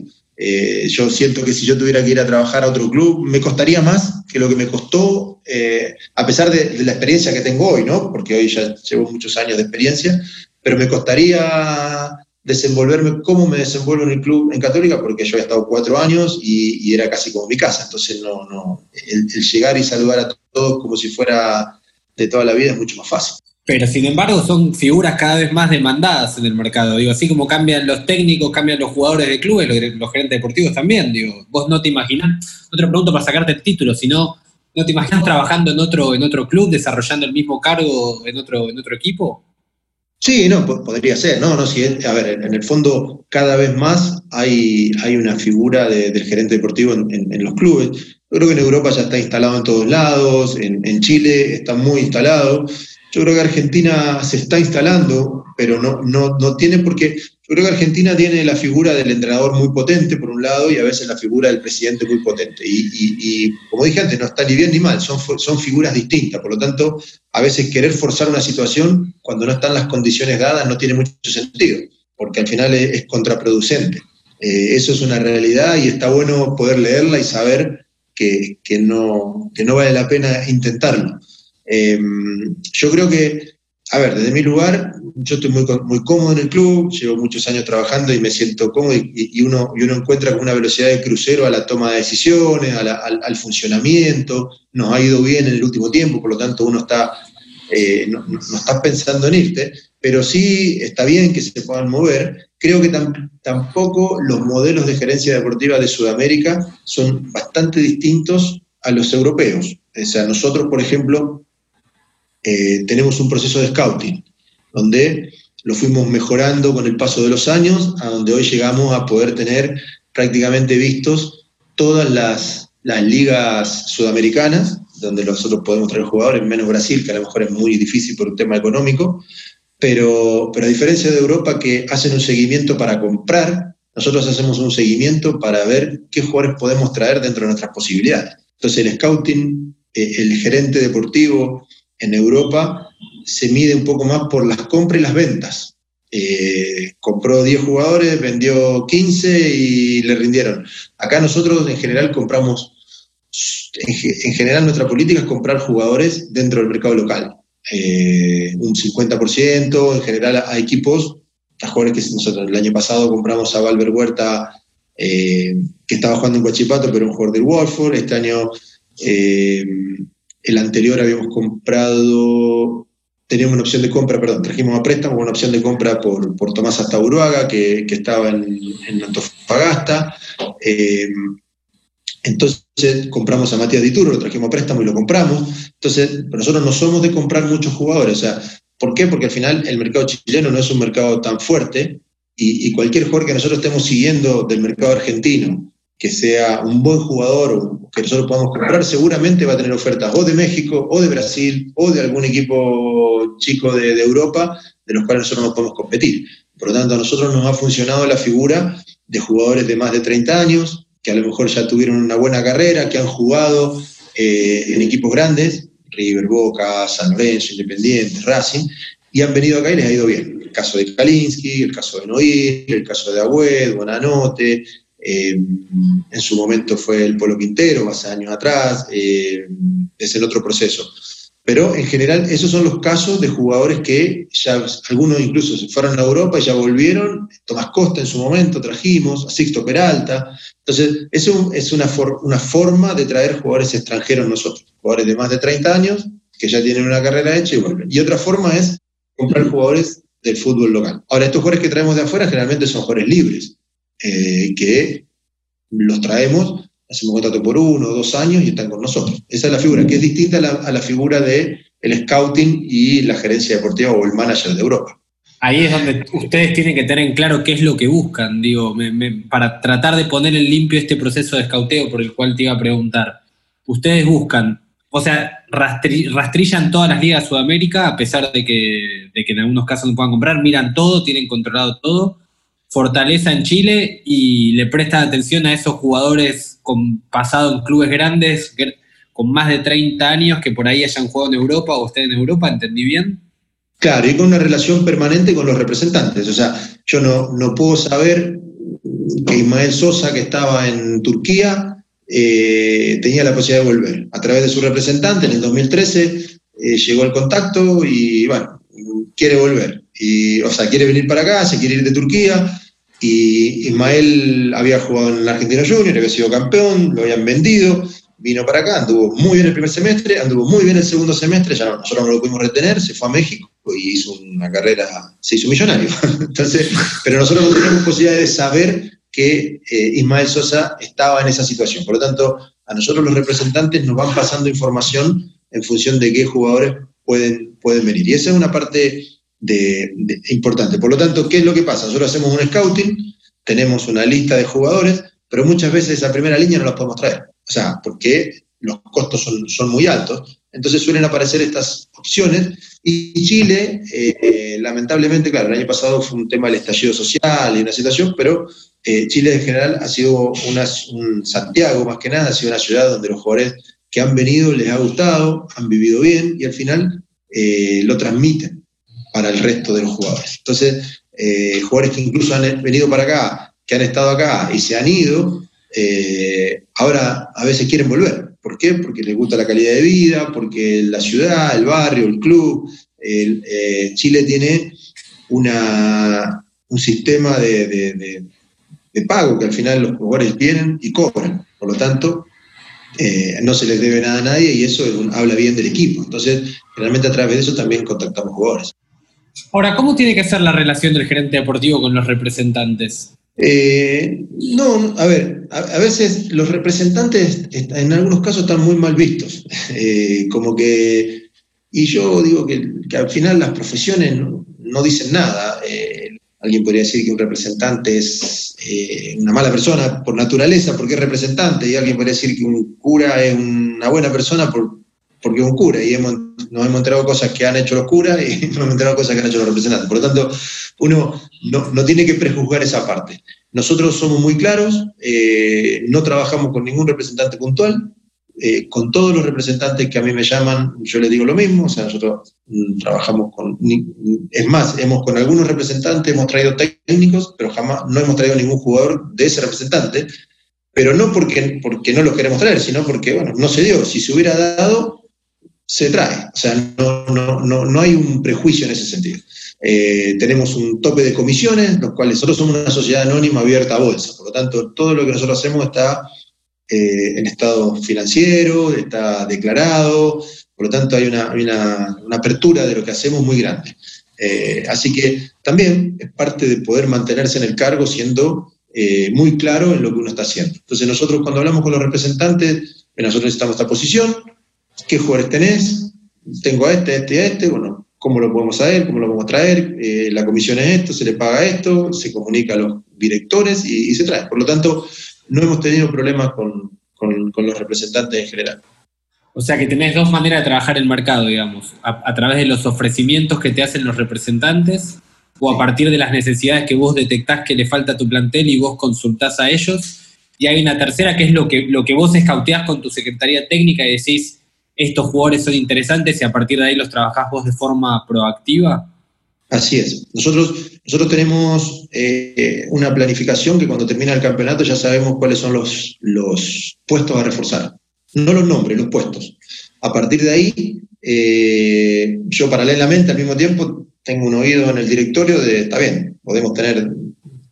yo siento que si yo tuviera que ir a trabajar a otro club, me costaría más que lo que me costó, a pesar de, de, la experiencia que tengo hoy, ¿no? Porque hoy ya llevo muchos años de experiencia, pero me costaría desenvolverme como me desenvuelvo en el club en Católica, porque yo he estado cuatro años y, era casi como mi casa. Entonces, no, no, el, llegar y saludar a todos como si fuera de toda la vida es mucho más fácil. Pero sin embargo son figuras cada vez más demandadas en el mercado. Digo, así como cambian los técnicos, cambian los jugadores de clubes, los, los gerentes deportivos también. Digo, vos no te imaginas, no te pregunto para sacarte el título, sino ¿no te imaginas trabajando en otro, en otro club, desarrollando el mismo cargo en otro, en otro equipo? Sí, no, podría ser, no, no, sí, a ver, en el fondo cada vez más hay, hay una figura del gerente deportivo en, los clubes. Yo creo que en Europa ya está instalado en todos lados, en, Chile está muy instalado. Yo creo que Argentina se está instalando, pero no, no, no tiene porque yo creo que Argentina tiene la figura del entrenador muy potente, por un lado, y a veces la figura del presidente muy potente. Y, como dije antes, no está ni bien ni mal, son, son figuras distintas. Por lo tanto, a veces querer forzar una situación cuando no están las condiciones dadas no tiene mucho sentido, porque al final es, contraproducente. Eh, eso es una realidad y está bueno poder leerla y saber que, no, no vale la pena intentarlo. Eh, yo creo que a ver, desde mi lugar, yo estoy muy, muy cómodo en el club, llevo muchos años trabajando y me siento cómodo y, uno, y uno encuentra con una velocidad de crucero a la toma de decisiones, al, funcionamiento, nos ha ido bien en el último tiempo, por lo tanto uno está, eh, no, está pensando en irte, pero sí está bien que se puedan mover. Creo que tampoco los modelos de gerencia deportiva de Sudamérica son bastante distintos a los europeos. O sea, nosotros, por ejemplo, eh, tenemos un proceso de scouting, donde lo fuimos mejorando con el paso de los años, a donde hoy llegamos a poder tener prácticamente vistos todas las, ligas sudamericanas, donde nosotros podemos traer jugadores, menos Brasil, que a lo mejor es muy difícil por un tema económico, pero, pero a diferencia de Europa que hacen un seguimiento para comprar, nosotros hacemos un seguimiento para ver qué jugadores podemos traer dentro de nuestras posibilidades. Entonces el scouting, eh, el gerente deportivo, en Europa se mide un poco más por las compras y las ventas. Eh, compró 10 jugadores, vendió 15 y le rindieron. Acá nosotros en general compramos, en, general nuestra política es comprar jugadores dentro del mercado local. Eh, un 50%, en general a equipos, a jugadores que nosotros el año pasado compramos a Valver Huerta, eh, que estaba jugando en Guachipato, pero un jugador del Watford, este año el anterior habíamos comprado, teníamos una opción de compra, perdón, trajimos a préstamo una opción de compra por, por Tomás Astauruaga, que, que estaba en, en Antofagasta. Entonces compramos a Matías Dituro, lo trajimos a préstamo y lo compramos. Entonces, nosotros no somos de comprar muchos jugadores. O sea, ¿por qué? Porque al final el mercado chileno no es un mercado tan fuerte y, cualquier jugador que nosotros estemos siguiendo del mercado argentino que sea un buen jugador que nosotros podamos comprar, seguramente va a tener ofertas o de México, o de Brasil, o de algún equipo chico de, Europa, de los cuales nosotros no podemos competir. Por lo tanto, a nosotros nos ha funcionado la figura de jugadores de más de 30 años, que a lo mejor ya tuvieron una buena carrera, que han jugado eh, en equipos grandes, River, Boca, San Lorenzo, Independiente, Racing, y han venido acá y les ha ido bien. El caso de Kalinsky, el caso de Noir, el caso de Agüed, Bonanote, eh, en su momento fue el Polo Quintero, hace años atrás, eh, es el otro proceso. Pero en general esos son los casos de jugadores que ya algunos incluso se fueron a Europa y ya volvieron. Tomás Costa en su momento trajimos, a Sixto Peralta. Entonces, es una, una forma de traer jugadores extranjeros nosotros, jugadores de más de 30 años que ya tienen una carrera hecha y vuelven. Y otra forma es comprar jugadores del fútbol local. Ahora, estos jugadores que traemos de afuera generalmente son jugadores libres, eh, que los traemos, hacemos contrato por uno o dos años y están con nosotros. Esa es la figura, que es distinta a la, figura del el scouting y la gerencia deportiva o el manager de Europa. Ahí es donde ustedes tienen que tener en claro qué es lo que buscan, digo, para tratar de poner en limpio este proceso de scouteo por el cual te iba a preguntar. Ustedes buscan, o sea, rastrillan todas las ligas de Sudamérica, a pesar de que, de que en algunos casos no puedan comprar, miran todo, tienen controlado todo, fortaleza en Chile y le prestan atención a esos jugadores con pasado en clubes grandes, con más de 30 años que por ahí hayan jugado en Europa o estén en Europa, ¿entendí bien? Claro, y con una relación permanente con los representantes. O sea, yo no, no puedo saber que Ismael Sosa, que estaba en Turquía, eh, tenía la posibilidad de volver. A través de su representante, en el 2013, eh, llegó el contacto y, bueno, quiere volver. Y, o sea, quiere venir para acá, se quiere ir de Turquía. Y Ismael había jugado en Argentina Junior, había sido campeón, lo habían vendido vino para acá, anduvo muy bien el primer semestre, anduvo muy bien el segundo semestre, ya nosotros no lo pudimos retener, se fue a México y hizo una carrera, se hizo millonario. Entonces, pero nosotros no tenemos posibilidad de saber que eh, Ismael Sosa estaba en esa situación. Por lo tanto, a nosotros los representantes nos van pasando información en función de qué jugadores pueden, pueden venir. Y esa es una parte importante. Por lo tanto, ¿qué es lo que pasa? Nosotros hacemos un scouting, tenemos una lista de jugadores, pero muchas veces esa primera línea no la podemos traer. O sea, porque los costos son, muy altos. Entonces suelen aparecer estas opciones. Y Chile, eh, lamentablemente, claro, el año pasado fue un tema del estallido social y una situación, pero eh, Chile en general ha sido una, un Santiago más que nada, ha sido una ciudad donde los jugadores que han venido les ha gustado, han vivido bien y al final eh, lo transmiten para el resto de los jugadores. Entonces, jugadores que incluso han venido para acá, que han estado acá y se han ido, eh, ahora a veces quieren volver. ¿Por qué? Porque les gusta la calidad de vida, porque la ciudad, el barrio, el club. Eh, Chile tiene una, un sistema de, pago que al final los jugadores vienen y cobran. Por lo tanto, eh, no se les debe nada a nadie y eso habla bien del equipo. Entonces, realmente a través de eso también contactamos jugadores. Ahora, ¿cómo tiene que ser la relación del gerente deportivo con los representantes? Eh, no, a ver, a, veces los representantes en algunos casos están muy mal vistos, eh, como que, y yo digo que, al final las profesiones no, dicen nada. Eh, alguien podría decir que un representante es una mala persona por naturaleza porque es representante, y alguien podría decir que un cura es una buena persona por, porque es un cura, y hemos, nos hemos enterado cosas que han hecho los curas y nos hemos enterado cosas que han hecho los representantes. Por lo tanto, uno no, tiene que prejuzgar esa parte. Nosotros somos muy claros, eh, no trabajamos con ningún representante puntual, eh, con todos los representantes que a mí me llaman, yo les digo lo mismo, o sea, nosotros mm, trabajamos con, es más, hemos con algunos representantes, hemos traído técnicos, pero jamás no hemos traído ningún jugador de ese representante, pero no porque, porque no los queremos traer, sino porque, bueno, no se dio. Si se hubiera dado, se trae. O sea, no, no, no, no hay un prejuicio en ese sentido. Eh, tenemos un tope de comisiones, los cuales nosotros somos una sociedad anónima abierta a bolsa. Por lo tanto, todo lo que nosotros hacemos está eh, en estado financiero, está declarado. Por lo tanto, hay una, una, apertura de lo que hacemos muy grande. Eh, así que también es parte de poder mantenerse en el cargo siendo muy claro en lo que uno está haciendo. Entonces, nosotros cuando hablamos con los representantes, nosotros necesitamos esta posición, ¿Qué jugadores tenés? Tengo a este, a este, a este. Bueno, ¿cómo lo podemos saber? ¿Cómo lo podemos traer? Eh, la comisión es esto, se le paga esto, se comunica a los directores y, se trae. Por lo tanto, no hemos tenido problemas con, los representantes en general. O sea que tenés dos maneras de trabajar el mercado, digamos, a, través de los ofrecimientos que te hacen los representantes o a partir de las necesidades que vos detectás que le falta a tu plantel y vos consultás a ellos. Y hay una tercera que es lo que, lo que vos escauteás con tu secretaría técnica y decís, estos jugadores son interesantes y a partir de ahí los trabajás vos de forma proactiva? Así es. Nosotros, nosotros tenemos eh, una planificación que cuando termina el campeonato ya sabemos cuáles son los, los puestos a reforzar. No los nombres, los puestos. A partir de ahí, eh, yo paralelamente al mismo tiempo tengo un oído en el directorio de, está bien, podemos tener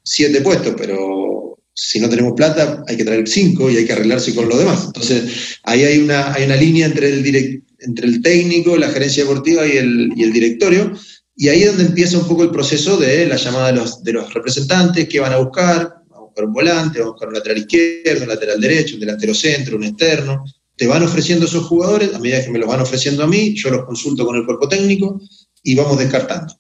siete puestos, pero si no tenemos plata, hay que traer cinco y hay que arreglarse con lo demás. Entonces, ahí hay una, hay una línea entre el, entre el técnico, la gerencia deportiva y el, y el directorio. Y ahí es donde empieza un poco el proceso de la llamada de los, de los representantes, qué van a buscar, van a buscar un volante, van a buscar un lateral izquierdo, un lateral derecho, un delantero centro, un externo. Te van ofreciendo esos jugadores, a medida que me los van ofreciendo a mí, yo los consulto con el cuerpo técnico y vamos descartando.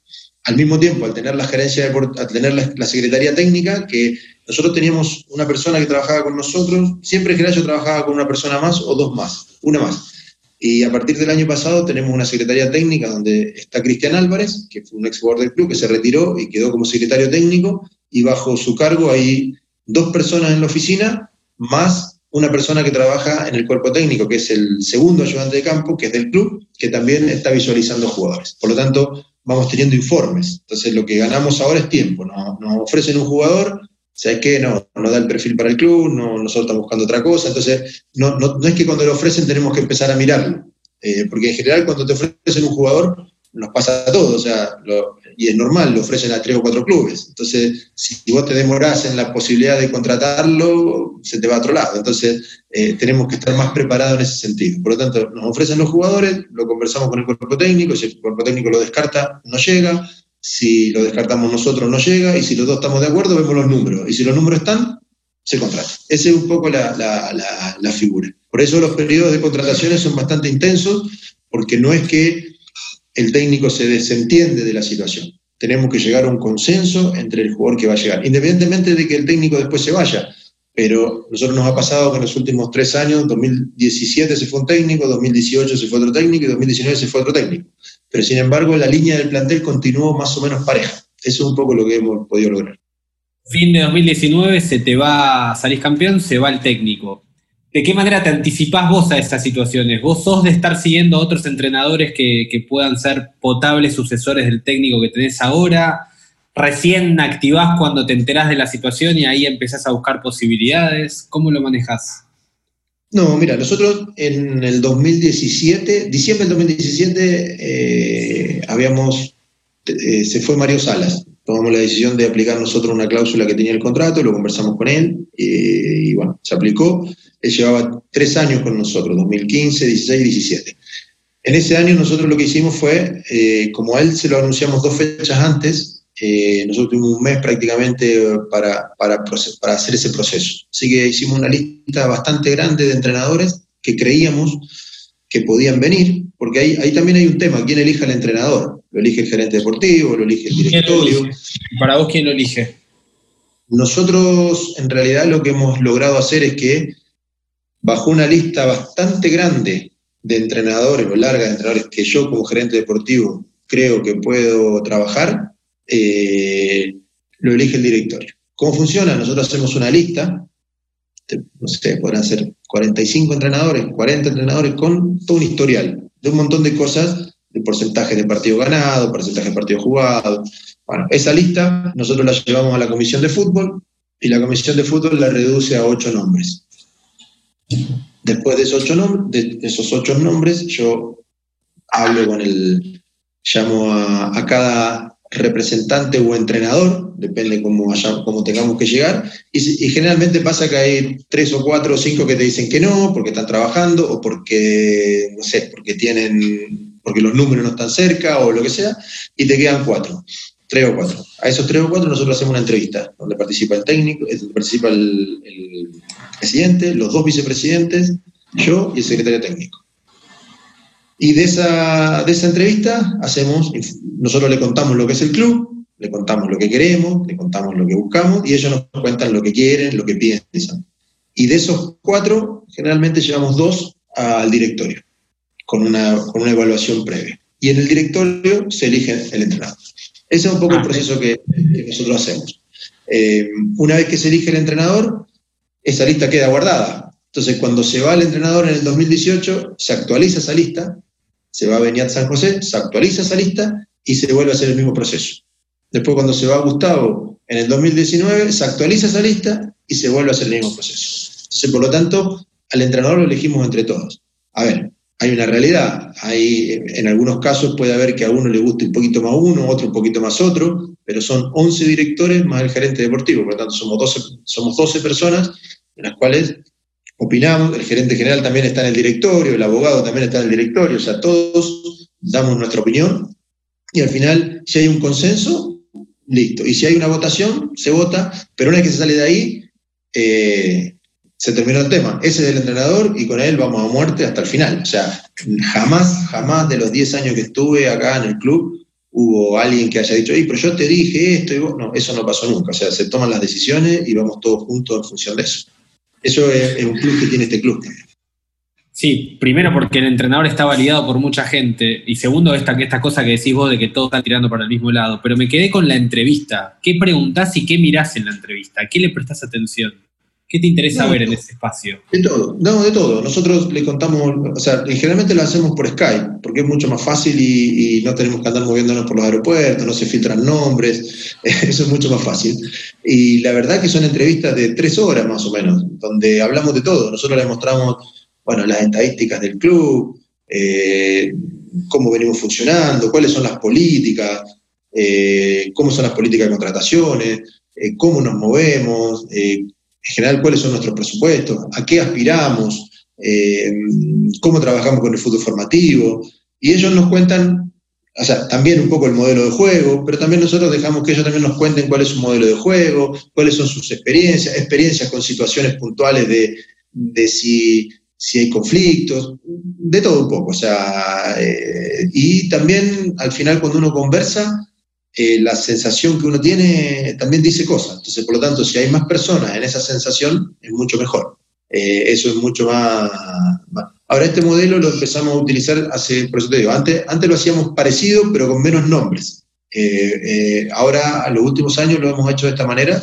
Al mismo tiempo, al tener la gerencia, al tener la, secretaría técnica, que nosotros teníamos una persona que trabajaba con nosotros, siempre que yo trabajaba con una persona más o dos más, una más. Y a partir del año pasado tenemos una secretaría técnica donde está Cristian Álvarez, que fue un ex jugador del club, que se retiró y quedó como secretario técnico, y bajo su cargo hay dos personas en la oficina, más una persona que trabaja en el cuerpo técnico, que es el segundo ayudante de campo, que es del club, que también está visualizando jugadores. Por lo tanto, vamos teniendo informes. Entonces, lo que ganamos ahora es tiempo. Nos, ofrecen un jugador, ¿sabes qué? No, no da el perfil para el club, no, nosotros estamos buscando otra cosa. Entonces, no, no, no es que cuando lo ofrecen tenemos que empezar a mirarlo. Eh, porque en general, cuando te ofrecen un jugador, nos pasa a todos, o sea, y es normal, lo ofrecen a tres o cuatro clubes. Entonces, si vos te demorás en la posibilidad de contratarlo, se te va a otro lado. Entonces, eh, tenemos que estar más preparados en ese sentido. Por lo tanto, nos ofrecen los jugadores, lo conversamos con el cuerpo técnico, si el cuerpo técnico lo descarta, no llega, si lo descartamos nosotros, no llega, y si los dos estamos de acuerdo, vemos los números. Y si los números están, se contrata. Esa es un poco la, la figura. Por eso los periodos de contrataciones son bastante intensos, porque no es que el técnico se desentiende de la situación. Tenemos que llegar a un consenso entre el jugador que va a llegar, independientemente de que el técnico después se vaya. Pero nosotros nos ha pasado que en los últimos tres años, 2017 se fue un técnico, 2018 se fue otro técnico y 2019 se fue otro técnico. Pero sin embargo, la línea del plantel continuó más o menos pareja. Eso es un poco lo que hemos podido lograr. Fin de 2019, se te va, salís campeón, se va el técnico. ¿De qué manera te anticipás vos a esas situaciones? ¿Vos sos de estar siguiendo a otros entrenadores que, puedan ser potables sucesores del técnico que tenés ahora? ¿Recién activás cuando te enterás de la situación y ahí empezás a buscar posibilidades? ¿Cómo lo manejás? No, mira, nosotros en el 2017, diciembre del 2017, eh, habíamos, eh, se fue Mario Salas. Tomamos la decisión de aplicar nosotros una cláusula que tenía el contrato, lo conversamos con él eh, y bueno, se aplicó. Él llevaba tres años con nosotros, 2015, 16, 17. En ese año nosotros lo que hicimos fue, eh, como a él se lo anunciamos dos fechas antes, eh, nosotros tuvimos un mes prácticamente para, para, para, hacer ese proceso. Así que hicimos una lista bastante grande de entrenadores que creíamos que podían venir, porque ahí, ahí también hay un tema, ¿quién elige al entrenador? ¿Lo elige el gerente deportivo? ¿Lo elige el directorio? ¿Para vos quién lo elige? Nosotros en realidad lo que hemos logrado hacer es que bajo una lista bastante grande de entrenadores o larga de entrenadores que yo como gerente deportivo creo que puedo trabajar, eh, lo elige el directorio. ¿Cómo funciona? Nosotros hacemos una lista, no sé, podrán ser 45 entrenadores, 40 entrenadores con todo un historial de un montón de cosas, de porcentaje de partido ganado, porcentaje de partido jugado. Bueno, esa lista nosotros la llevamos a la comisión de fútbol y la comisión de fútbol la reduce a ocho nombres. Después de esos, ocho nombres, de esos ocho nombres, yo hablo con el, llamo a, cada representante o entrenador, depende cómo, cómo tengamos que llegar, y, generalmente pasa que hay tres o cuatro o cinco que te dicen que no, porque están trabajando, o porque, no sé, porque tienen, porque los números no están cerca, o lo que sea, y te quedan cuatro, tres o cuatro. A esos tres o cuatro nosotros hacemos una entrevista, donde participa el técnico, eh, donde participa el presidente, los dos vicepresidentes, yo y el secretario técnico. Y de esa, de esa entrevista hacemos, nosotros le contamos lo que es el club, le contamos lo que queremos, le contamos lo que buscamos y ellos nos cuentan lo que quieren, lo que piensan. Y de esos cuatro, generalmente llevamos dos al directorio, con una, con una evaluación previa. Y en el directorio se elige el entrenador. Ese es un poco el ah, proceso que, nosotros hacemos. Eh, una vez que se elige el entrenador, esa lista queda guardada. Entonces, cuando se va el entrenador en el 2018, se actualiza esa lista, se va a Beniat San José, se actualiza esa lista y se vuelve a hacer el mismo proceso. Después, cuando se va Gustavo en el 2019, se actualiza esa lista y se vuelve a hacer el mismo proceso. Entonces, por lo tanto, al entrenador lo elegimos entre todos. A ver, hay una realidad. Hay, en algunos casos puede haber que a uno le guste un poquito más uno, otro un poquito más otro, pero son 11 directores más el gerente deportivo. Por lo tanto, somos 12, somos 12 personas, en las cuales opinamos, el gerente general también está en el directorio, el abogado también está en el directorio, o sea, todos damos nuestra opinión y al final, si hay un consenso, listo. Y si hay una votación, se vota, pero una vez que se sale de ahí, eh, se terminó el tema. Ese es el entrenador y con él vamos a muerte hasta el final. O sea, jamás, jamás de los 10 años que estuve acá en el club hubo alguien que haya dicho, pero yo te dije esto y vos. No, eso no pasó nunca. O sea, se toman las decisiones y vamos todos juntos en función de eso. Eso es, un club que tiene este club Sí, primero porque el entrenador está validado por mucha gente y segundo esta, esta cosa que decís vos de que todos están tirando para el mismo lado. Pero me quedé con la entrevista. ¿Qué preguntás y qué mirás en la entrevista? qué le prestás atención? ¿Qué te interesa ver en ese espacio? De todo, no, de todo. Nosotros le contamos, o sea, generalmente lo hacemos por Skype, porque es mucho más fácil y, no tenemos que andar moviéndonos por los aeropuertos, no se filtran nombres, eso es mucho más fácil. Y la verdad que son entrevistas de tres horas más o menos, donde hablamos de todo. Nosotros le mostramos, bueno, las estadísticas del club, eh, cómo venimos funcionando, cuáles son las políticas, eh, cómo son las políticas de contrataciones, eh, cómo nos movemos, en general cuáles son nuestros presupuestos, a qué aspiramos, eh, cómo trabajamos con el fútbol formativo. Y ellos nos cuentan, o sea, también un poco el modelo de juego, pero también nosotros dejamos que ellos también nos cuenten cuál es su modelo de juego, cuáles son sus experiencias, experiencias con situaciones puntuales de, si, hay conflictos, de todo un poco. O sea, eh, y también al final cuando uno conversa, eh, la sensación que uno tiene también dice cosas. Entonces, por lo tanto, si hay más personas en esa sensación, es mucho mejor. Eh, eso es mucho más, Ahora, este modelo lo empezamos a utilizar hace, por eso te digo, antes, antes lo hacíamos parecido, pero con menos nombres. Eh, ahora, a los últimos años lo hemos hecho de esta manera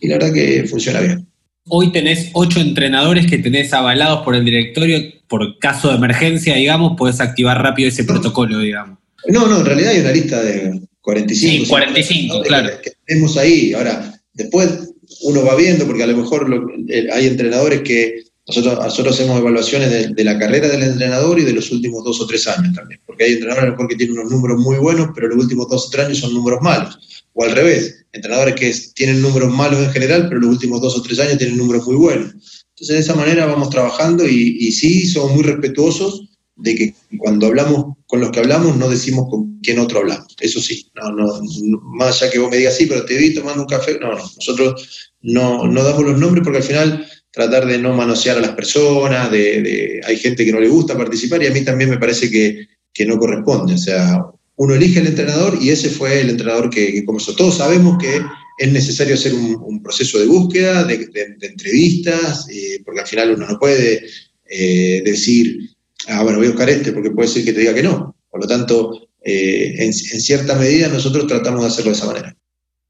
y la verdad que funciona bien. Hoy tenés ocho entrenadores que tenés avalados por el directorio. Por caso de emergencia, digamos, podés activar rápido ese protocolo, digamos. No, no, en realidad hay una lista de 45. Sí, 45, claro. Que tenemos ahí. Ahora, después uno va viendo, porque a lo mejor eh, hay entrenadores que nosotros, nosotros hacemos evaluaciones de, la carrera del entrenador y de los últimos dos o tres años también. Porque hay entrenadores a lo mejor que tienen unos números muy buenos, pero los últimos dos o tres años son números malos. O al revés, entrenadores que tienen números malos en general, pero los últimos dos o tres años tienen números muy buenos. Entonces, de esa manera vamos trabajando y, y sí, somos muy respetuosos de que cuando hablamos con los que hablamos no decimos con quién otro hablamos. Eso sí, no, más allá que vos me digas, sí, pero te vi tomando un café. No, no, nosotros no, no damos los nombres porque al final tratar de no manosear a las personas, de, hay gente que no le gusta participar y a mí también me parece que, no corresponde. O sea, uno elige el entrenador y ese fue el entrenador que, comenzó. Todos sabemos que es necesario hacer un, proceso de búsqueda, de, entrevistas, eh, porque al final uno no puede eh, decir ah, bueno, voy a buscar este porque puede ser que te diga que no. Por lo tanto, eh, en, cierta medida nosotros tratamos de hacerlo de esa manera.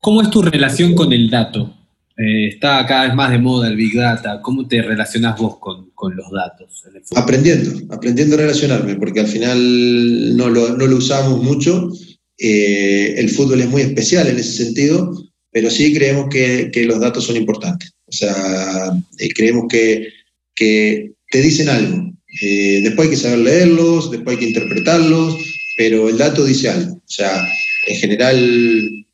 ¿Cómo es tu relación con el dato? Eh, está cada vez más de moda el Big Data. ¿Cómo te relacionas vos con, los datos? aprendiendo, aprendiendo a relacionarme, porque al final no lo, no lo usamos mucho. Eh, el fútbol es muy especial en ese sentido, pero sí creemos que, los datos son importantes. O sea, creemos que, que te dicen algo. Eh, después hay que saber leerlos, después hay que interpretarlos, pero el dato dice algo. O sea, en general,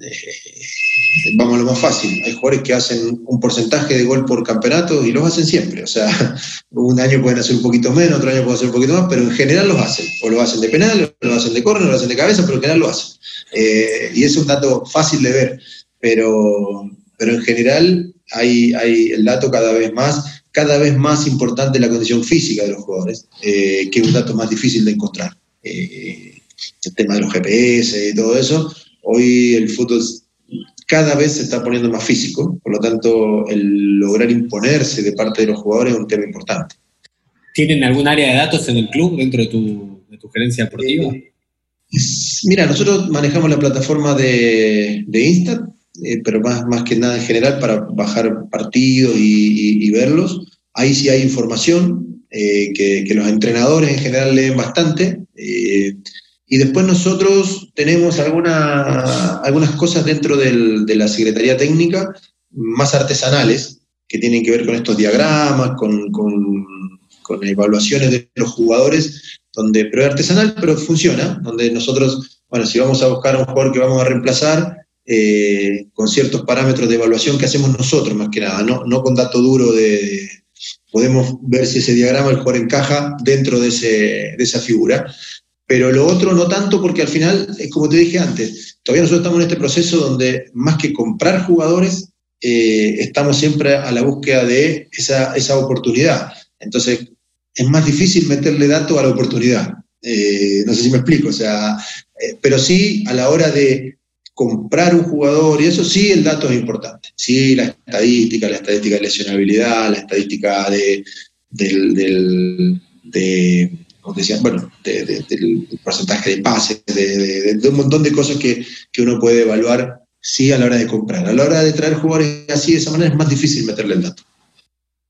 eh, vamos a lo más fácil. Hay jugadores que hacen un porcentaje de gol por campeonato y los hacen siempre. O sea, un año pueden hacer un poquito menos, otro año pueden hacer un poquito más, pero en general los hacen. O lo hacen de penal, o lo hacen de córner, o lo hacen de cabeza, pero en general lo hacen. Eh, y es un dato fácil de ver, pero, pero en general hay, hay el dato cada vez más cada vez más importante la condición física de los jugadores, eh, que es un dato más difícil de encontrar. Eh, el tema de los GPS y todo eso, hoy el fútbol cada vez se está poniendo más físico, por lo tanto el lograr imponerse de parte de los jugadores es un tema importante. ¿Tienen algún área de datos en el club dentro de tu, de tu gerencia deportiva? Eh, mira, nosotros manejamos la plataforma de, de Instat, eh, pero más, más que nada en general para bajar partidos y, verlos. Ahí sí hay información eh, que, los entrenadores en general leen bastante. Eh, y después nosotros tenemos alguna, algunas cosas dentro de la Secretaría Técnica más artesanales que tienen que ver con estos diagramas, con, con, con evaluaciones de los jugadores, donde, pero es artesanal, pero funciona, donde nosotros, bueno, si vamos a buscar a un jugador que vamos a reemplazar, eh, con ciertos parámetros de evaluación que hacemos nosotros más que nada, no, no con dato duro de, podemos ver si ese diagrama el encaja dentro de, ese, de esa figura. Pero lo otro no tanto porque al final, es como te dije antes, todavía nosotros estamos en este proceso donde más que comprar jugadores, eh, estamos siempre a la búsqueda de esa, esa, oportunidad. Entonces, es más difícil meterle dato a la oportunidad. Eh, no sé si me explico, o sea, pero sí a la hora de comprar un jugador, y eso sí el dato es importante. Sí, la estadística, la estadística de lesionabilidad, la estadística de, del, de, bueno, del porcentaje de pases, de, un montón de cosas que, que uno puede evaluar sí a la hora de comprar. A la hora de traer jugadores así de esa manera es más difícil meterle el dato.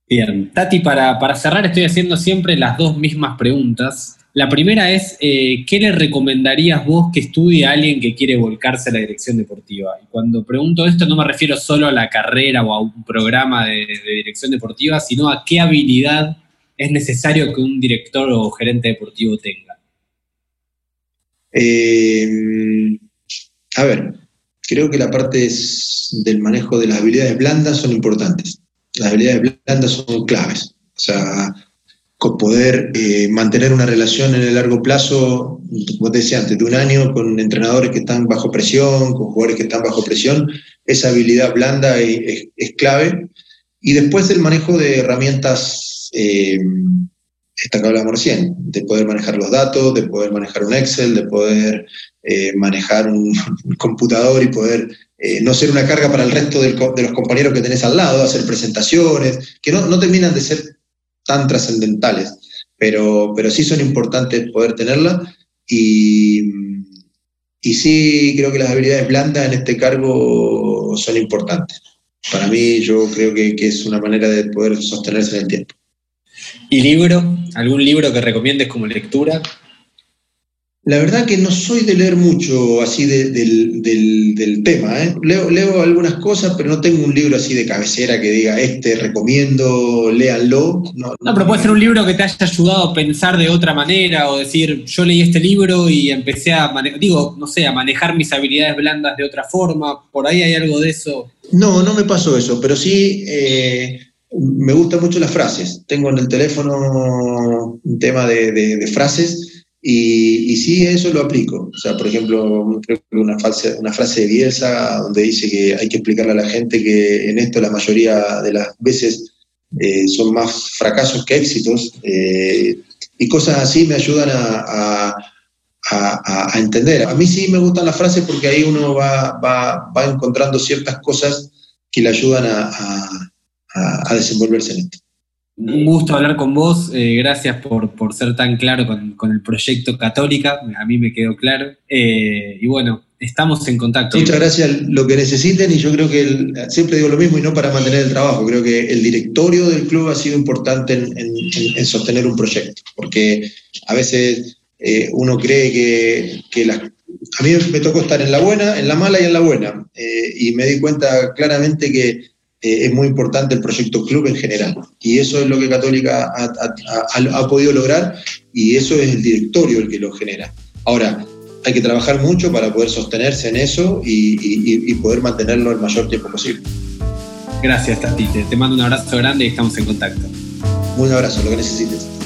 Bien, Tati, para, para cerrar estoy haciendo siempre las dos mismas preguntas. La primera es, eh, ¿qué le recomendarías vos que estudie a alguien que quiere volcarse a la dirección deportiva? Y cuando pregunto esto no me refiero solo a la carrera o a un programa de, dirección deportiva, sino a qué habilidad es necesario que un director o gerente deportivo tenga. Eh, a ver, creo que la parte del manejo de las habilidades blandas son importantes. Las habilidades blandas son claves. O sea, con poder eh, mantener una relación en el largo plazo, como te decía antes, de un año con entrenadores que están bajo presión, con jugadores que están bajo presión, esa habilidad blanda es, clave. Y después el manejo de herramientas, eh, esta que hablamos recién, de poder manejar los datos, de poder manejar un Excel, de poder eh, manejar un, computador y poder eh, no ser una carga para el resto de los compañeros que tenés al lado, hacer presentaciones, que no, terminan de ser tan trascendentales, pero, pero sí son importantes poder tenerlas y, y sí creo que las habilidades blandas en este cargo son importantes. Para mí yo creo que, que es una manera de poder sostenerse en el tiempo. ¿Y libro? ¿Algún libro que recomiendes como lectura? La verdad que no soy de leer mucho así del, tema. ¿eh? Leo, algunas cosas, pero no tengo un libro así de cabecera que diga, este recomiendo, léanlo. No, pero puede ser un libro que te haya ayudado a pensar de otra manera o decir, yo leí este libro y empecé a, digo, no sé, a manejar mis habilidades blandas de otra forma. ¿Por ahí hay algo de eso? No, no me pasó eso, pero sí... Eh, me gustan mucho las frases. Tengo en el teléfono un tema de frases y, sí, eso lo aplico. O sea, por ejemplo, creo que una frase, una frase de Bielsa donde dice que hay que explicarle a la gente que en esto la mayoría de las veces eh, son más fracasos que éxitos. Eh, y cosas así me ayudan a, entender. A mí sí me gustan las frases porque ahí uno va encontrando ciertas cosas que le ayudan a, desenvolverse en esto. Un gusto hablar con vos, eh, gracias por, ser tan claro con, el proyecto Católica, a mí me quedó claro. Eh, y bueno, estamos en contacto. Muchas gracias, lo que necesiten, y yo creo que siempre digo lo mismo y no para mantener el trabajo, creo que el directorio del club ha sido importante en, sostener un proyecto, porque a veces eh, uno cree que, que las a mí me tocó estar en la buena, en la mala y en la buena. y me di cuenta claramente que eh, es muy importante el proyecto club en general. Y eso es lo que Católica ha, podido lograr y eso es el directorio el que lo genera. Ahora, hay que trabajar mucho para poder sostenerse en eso y, poder mantenerlo el mayor tiempo posible. Gracias, Tati. Te mando un abrazo grande y estamos en contacto. Un abrazo, lo que necesites.